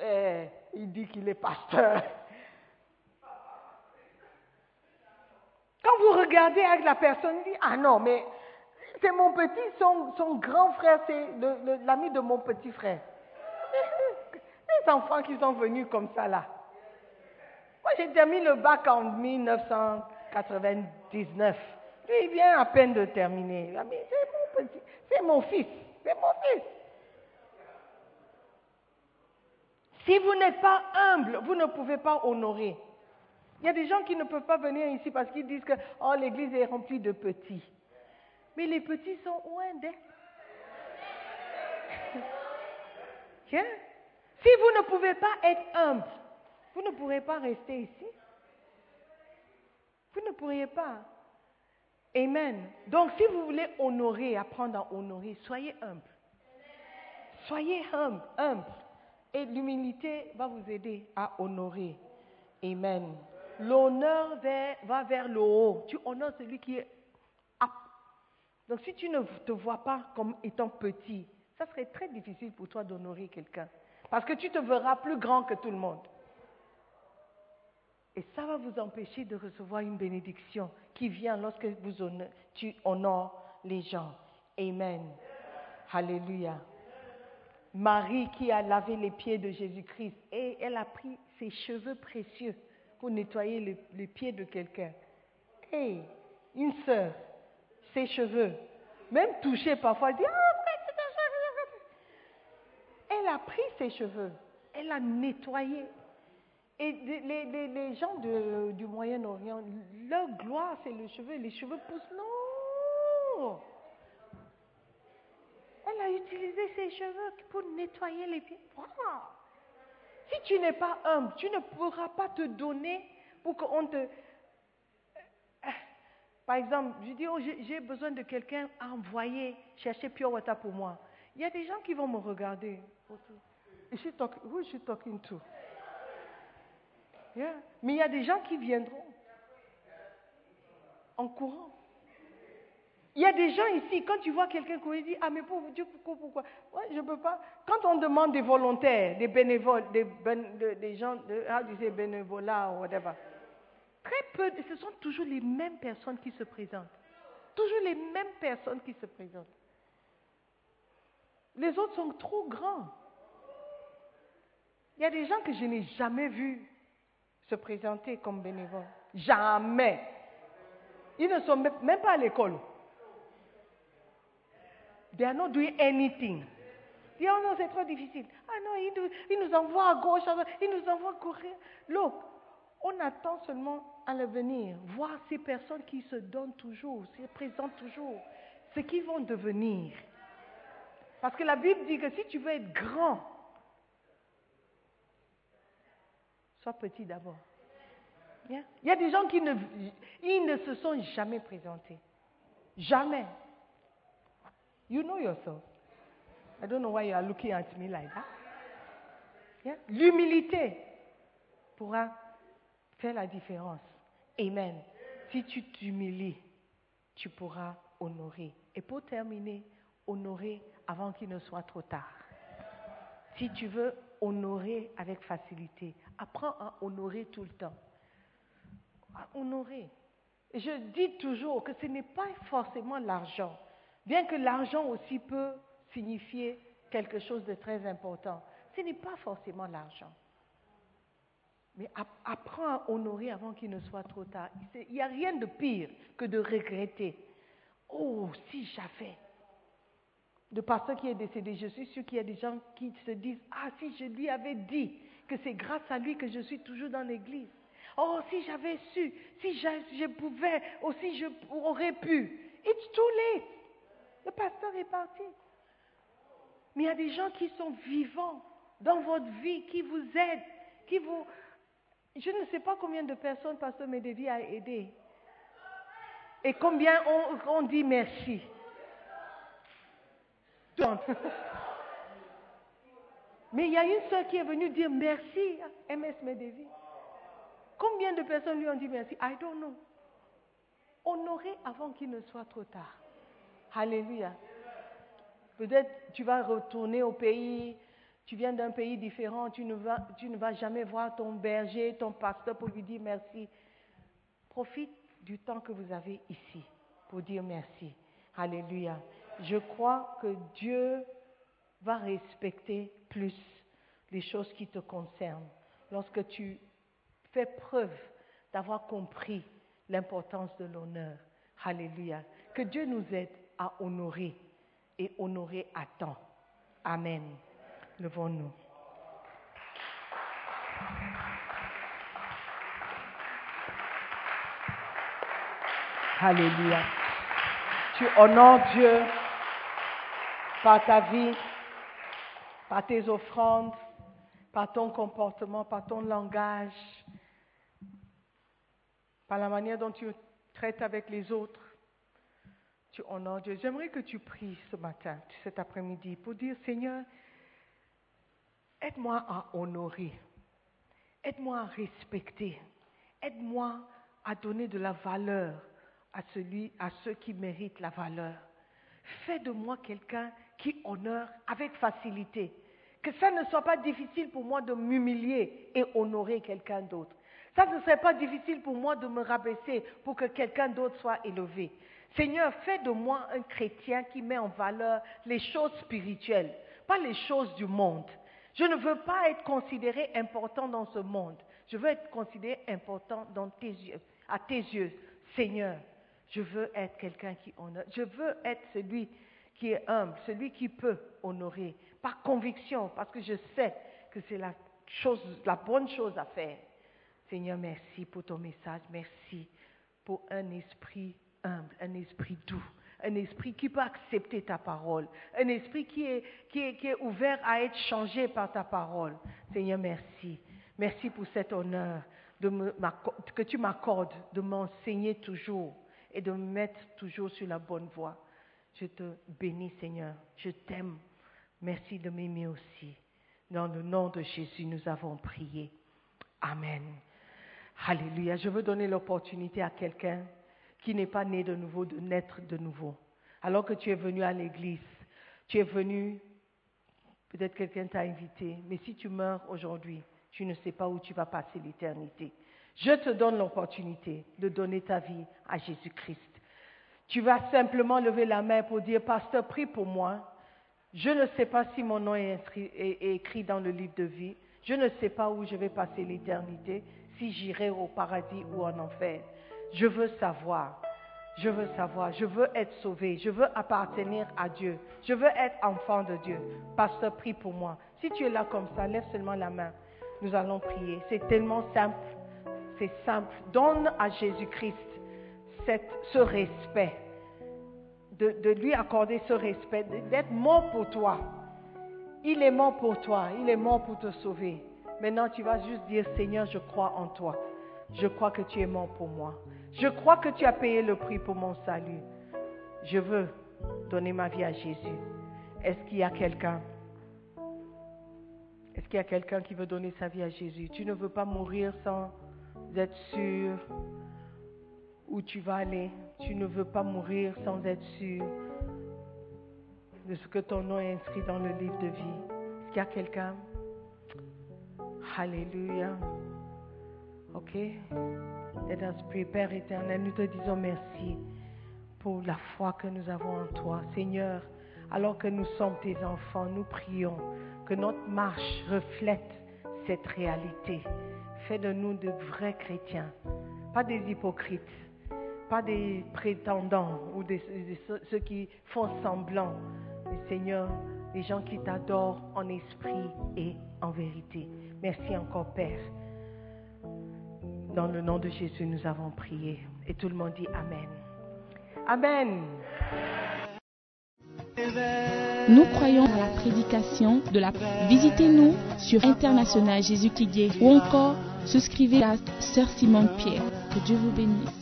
D: Eh, il dit qu'il est pasteur. Quand vous regardez avec la personne, il dit, ah non, mais c'est mon petit, son, son grand frère, c'est l'ami de mon petit frère. Enfants qui sont venus comme ça là? Moi, j'ai terminé le bac en 1999. Lui, il vient à peine de terminer. C'est mon petit, c'est mon fils, c'est mon fils. Si vous n'êtes pas humble, vous ne pouvez pas honorer. Il y a des gens qui ne peuvent pas venir ici parce qu'ils disent que oh, l'église est remplie de petits. Mais les petits sont loin d'être. Si vous ne pouvez pas être humble, vous ne pourrez pas rester ici. Vous ne pourriez pas. Amen. Donc, si vous voulez honorer, apprendre à honorer, soyez humble. Soyez humble, humble. Et l'humilité va vous aider à honorer. Amen. L'honneur va vers le haut. Tu honores celui qui est. Donc si tu ne te vois pas comme étant petit, ça serait très difficile pour toi d'honorer quelqu'un. Parce que tu te verras plus grand que tout le monde. Et ça va vous empêcher de recevoir une bénédiction qui vient lorsque vous tu honores les gens. Amen. Alléluia. Marie qui a lavé les pieds de Jésus-Christ et elle a pris ses cheveux précieux pour nettoyer les, pieds de quelqu'un. Hey, une sœur, ses cheveux, même touchée parfois, elle dit, ah, frère, c'est ton cheveu. Elle a pris ses cheveux, elle a nettoyé. Et les, les- les- les gens de- du Moyen-Orient, leur gloire, c'est le cheveu. Les cheveux poussent. Non Elle a utilisé ses cheveux pour nettoyer les pieds. Wow. Si tu n'es pas humble, tu ne pourras pas te donner pour qu'on te... Par exemple, je dis, oh, j'ai j'ai besoin de quelqu'un à envoyer chercher Pure Water pour moi. Il y a des gens qui vont me regarder. Is she talk- who talking to? Mais il y a des gens qui viendront en courant. Il y a des gens ici, quand tu vois quelqu'un courir, dit Ah, mais pour Dieu, pourquoi, pourquoi? Ouais, je ne peux pas. Quand on demande des volontaires, des bénévoles, des, ben- de- des gens, de, you say bénévolat ou whatever, très peu, ce sont toujours les mêmes personnes qui se présentent. Toujours les mêmes personnes qui se présentent. Les autres sont trop grands. Il y a des gens que je n'ai jamais vus se présenter comme bénévoles. Jamais. Ils ne sont même pas à l'école. They are not doing anything. Ils oh non, c'est trop difficile. Ah non, ils nous, envoient à gauche, ils nous envoient courir. Look, on attend seulement à l'avenir, voir ces personnes qui se donnent toujours, se présentent toujours, ce qu'ils vont devenir. Parce que la Bible dit que si tu veux être grand, sois petit d'abord. Il y a des gens qui ne, se sont jamais présentés. Jamais. You know yourself. I don't know why you are looking at me like that. L'humilité pourra faire la différence. Amen. Si tu t'humilies, tu pourras honorer. Et pour terminer, honorer avant qu'il ne soit trop tard. Si tu veux honorer avec facilité, apprends à honorer tout le temps. À honorer. Je dis toujours que ce n'est pas forcément l'argent, bien que l'argent aussi peut signifier quelque chose de très important. Ce n'est pas forcément l'argent. Mais app- apprends à honorer avant qu'il ne soit trop tard. Il n'y a rien de pire que de regretter. Oh, si j'avais. Le pasteur qui est décédé, je suis sûr qu'il y a des gens qui se disent, ah, si je lui avais dit que c'est grâce à lui que je suis toujours dans l'église. Oh, si j'avais su, si je pouvais, ou si je aurais pu. It's too late. Le pasteur est parti. Mais il y a des gens qui sont vivants dans votre vie, qui vous aident, qui vous... Je ne sais pas combien de personnes Pasteur Medevi a aidé. Et combien on, on dit merci. Mais il y a une sœur qui est venue dire merci à MS Medevi. Combien de personnes lui ont dit merci? I don't know. Honorer avant qu'il ne soit trop tard. Alléluia. Peut-être tu vas retourner au pays, tu viens d'un pays différent, tu ne, vas, tu ne vas jamais voir ton berger, ton pasteur pour lui dire merci. Profite du temps que vous avez ici pour dire merci. Alléluia. Je crois que Dieu va respecter plus les choses qui te concernent lorsque tu fais preuve d'avoir compris l'importance de l'honneur. Alléluia. Que Dieu nous aide à honorer et honorer à temps. Amen. Levons-nous. Alléluia. Tu honores Dieu par ta vie, par tes offrandes, par ton comportement, par ton langage, par la manière dont tu traites avec les autres. Tu honores Dieu. J'aimerais que tu pries ce matin, cet après-midi, pour dire, Seigneur, aide-moi à honorer, aide-moi à respecter, aide-moi à donner de la valeur à, celui, à ceux qui méritent la valeur. Fais de moi quelqu'un qui honore avec facilité. Que ça ne soit pas difficile pour moi de m'humilier et honorer quelqu'un d'autre. Ça ne serait pas difficile pour moi de me rabaisser pour que quelqu'un d'autre soit élevé. Seigneur, fais de moi un chrétien qui met en valeur les choses spirituelles pas les choses du monde. Je ne veux pas être considéré important dans ce monde. Je veux être considéré important à tes yeux. Seigneur, je veux être quelqu'un qui honore. Je veux être celui qui est humble, celui qui peut honorer, par conviction, parce que je sais que c'est la, chose, la bonne chose à faire. Seigneur, merci pour ton message. Merci pour un esprit humble, un esprit doux, un esprit qui peut accepter ta parole, un esprit qui est, qui est, qui est ouvert à être changé par ta parole. Seigneur, merci. Merci pour cet honneur que tu m'accordes de m'enseigner toujours et de me mettre toujours sur la bonne voie. Je te bénis, Seigneur. Je t'aime. Merci de m'aimer aussi. Dans le nom de Jésus, nous avons prié. Amen. Alléluia. Je veux donner l'opportunité à quelqu'un qui n'est pas né de nouveau de naître de nouveau. Alors que tu es venu à l'église, tu es venu, peut-être quelqu'un t'a invité, mais si tu meurs aujourd'hui, tu ne sais pas où tu vas passer l'éternité. Je te donne l'opportunité de donner ta vie à Jésus-Christ. Tu vas simplement lever la main pour dire, Pasteur, prie pour moi. Je ne sais pas si mon nom est, écrit dans le livre de vie. Je ne sais pas où je vais passer l'éternité, si j'irai au paradis ou en enfer. Je veux savoir. Je veux savoir. Je veux être sauvé. Je veux appartenir à Dieu. Je veux être enfant de Dieu. Pasteur, prie pour moi. Si tu es là comme ça, lève seulement la main. Nous allons prier. C'est tellement simple. C'est simple. Donne à Jésus-Christ ce respect. De, de lui accorder ce respect. D'être mort pour toi. Il est mort pour toi. Il est mort pour te sauver. Maintenant, tu vas juste dire, Seigneur, je crois en toi. Je crois que tu es mort pour moi. Je crois que tu as payé le prix pour mon salut. Je veux donner ma vie à Jésus. Est-ce qu'il y a quelqu'un? Est-ce qu'il y a quelqu'un qui veut donner sa vie à Jésus? Tu ne veux pas mourir sans être sûr où tu vas aller. Tu ne veux pas mourir sans être sûr de ce que ton nom est inscrit dans le livre de vie. Est-ce qu'il y a quelqu'un? Alléluia. OK Let us pray. Père éternel, nous te disons merci pour la foi que nous avons en toi. Seigneur, alors que nous sommes tes enfants, nous prions que notre marche reflète cette réalité. Fais de nous de vrais chrétiens, pas des hypocrites, pas des prétendants ou des, ceux qui font semblant. Seigneur, les gens qui t'adorent en esprit et en vérité. Merci encore, Père. Dans le nom de Jésus, nous avons prié. Et tout le monde dit Amen. Amen.
E: Nous croyons à la prédication de la... Visitez-nous sur International Jésus qui ou encore souscrivez à Sœur Simone Pierre. Que Dieu vous bénisse.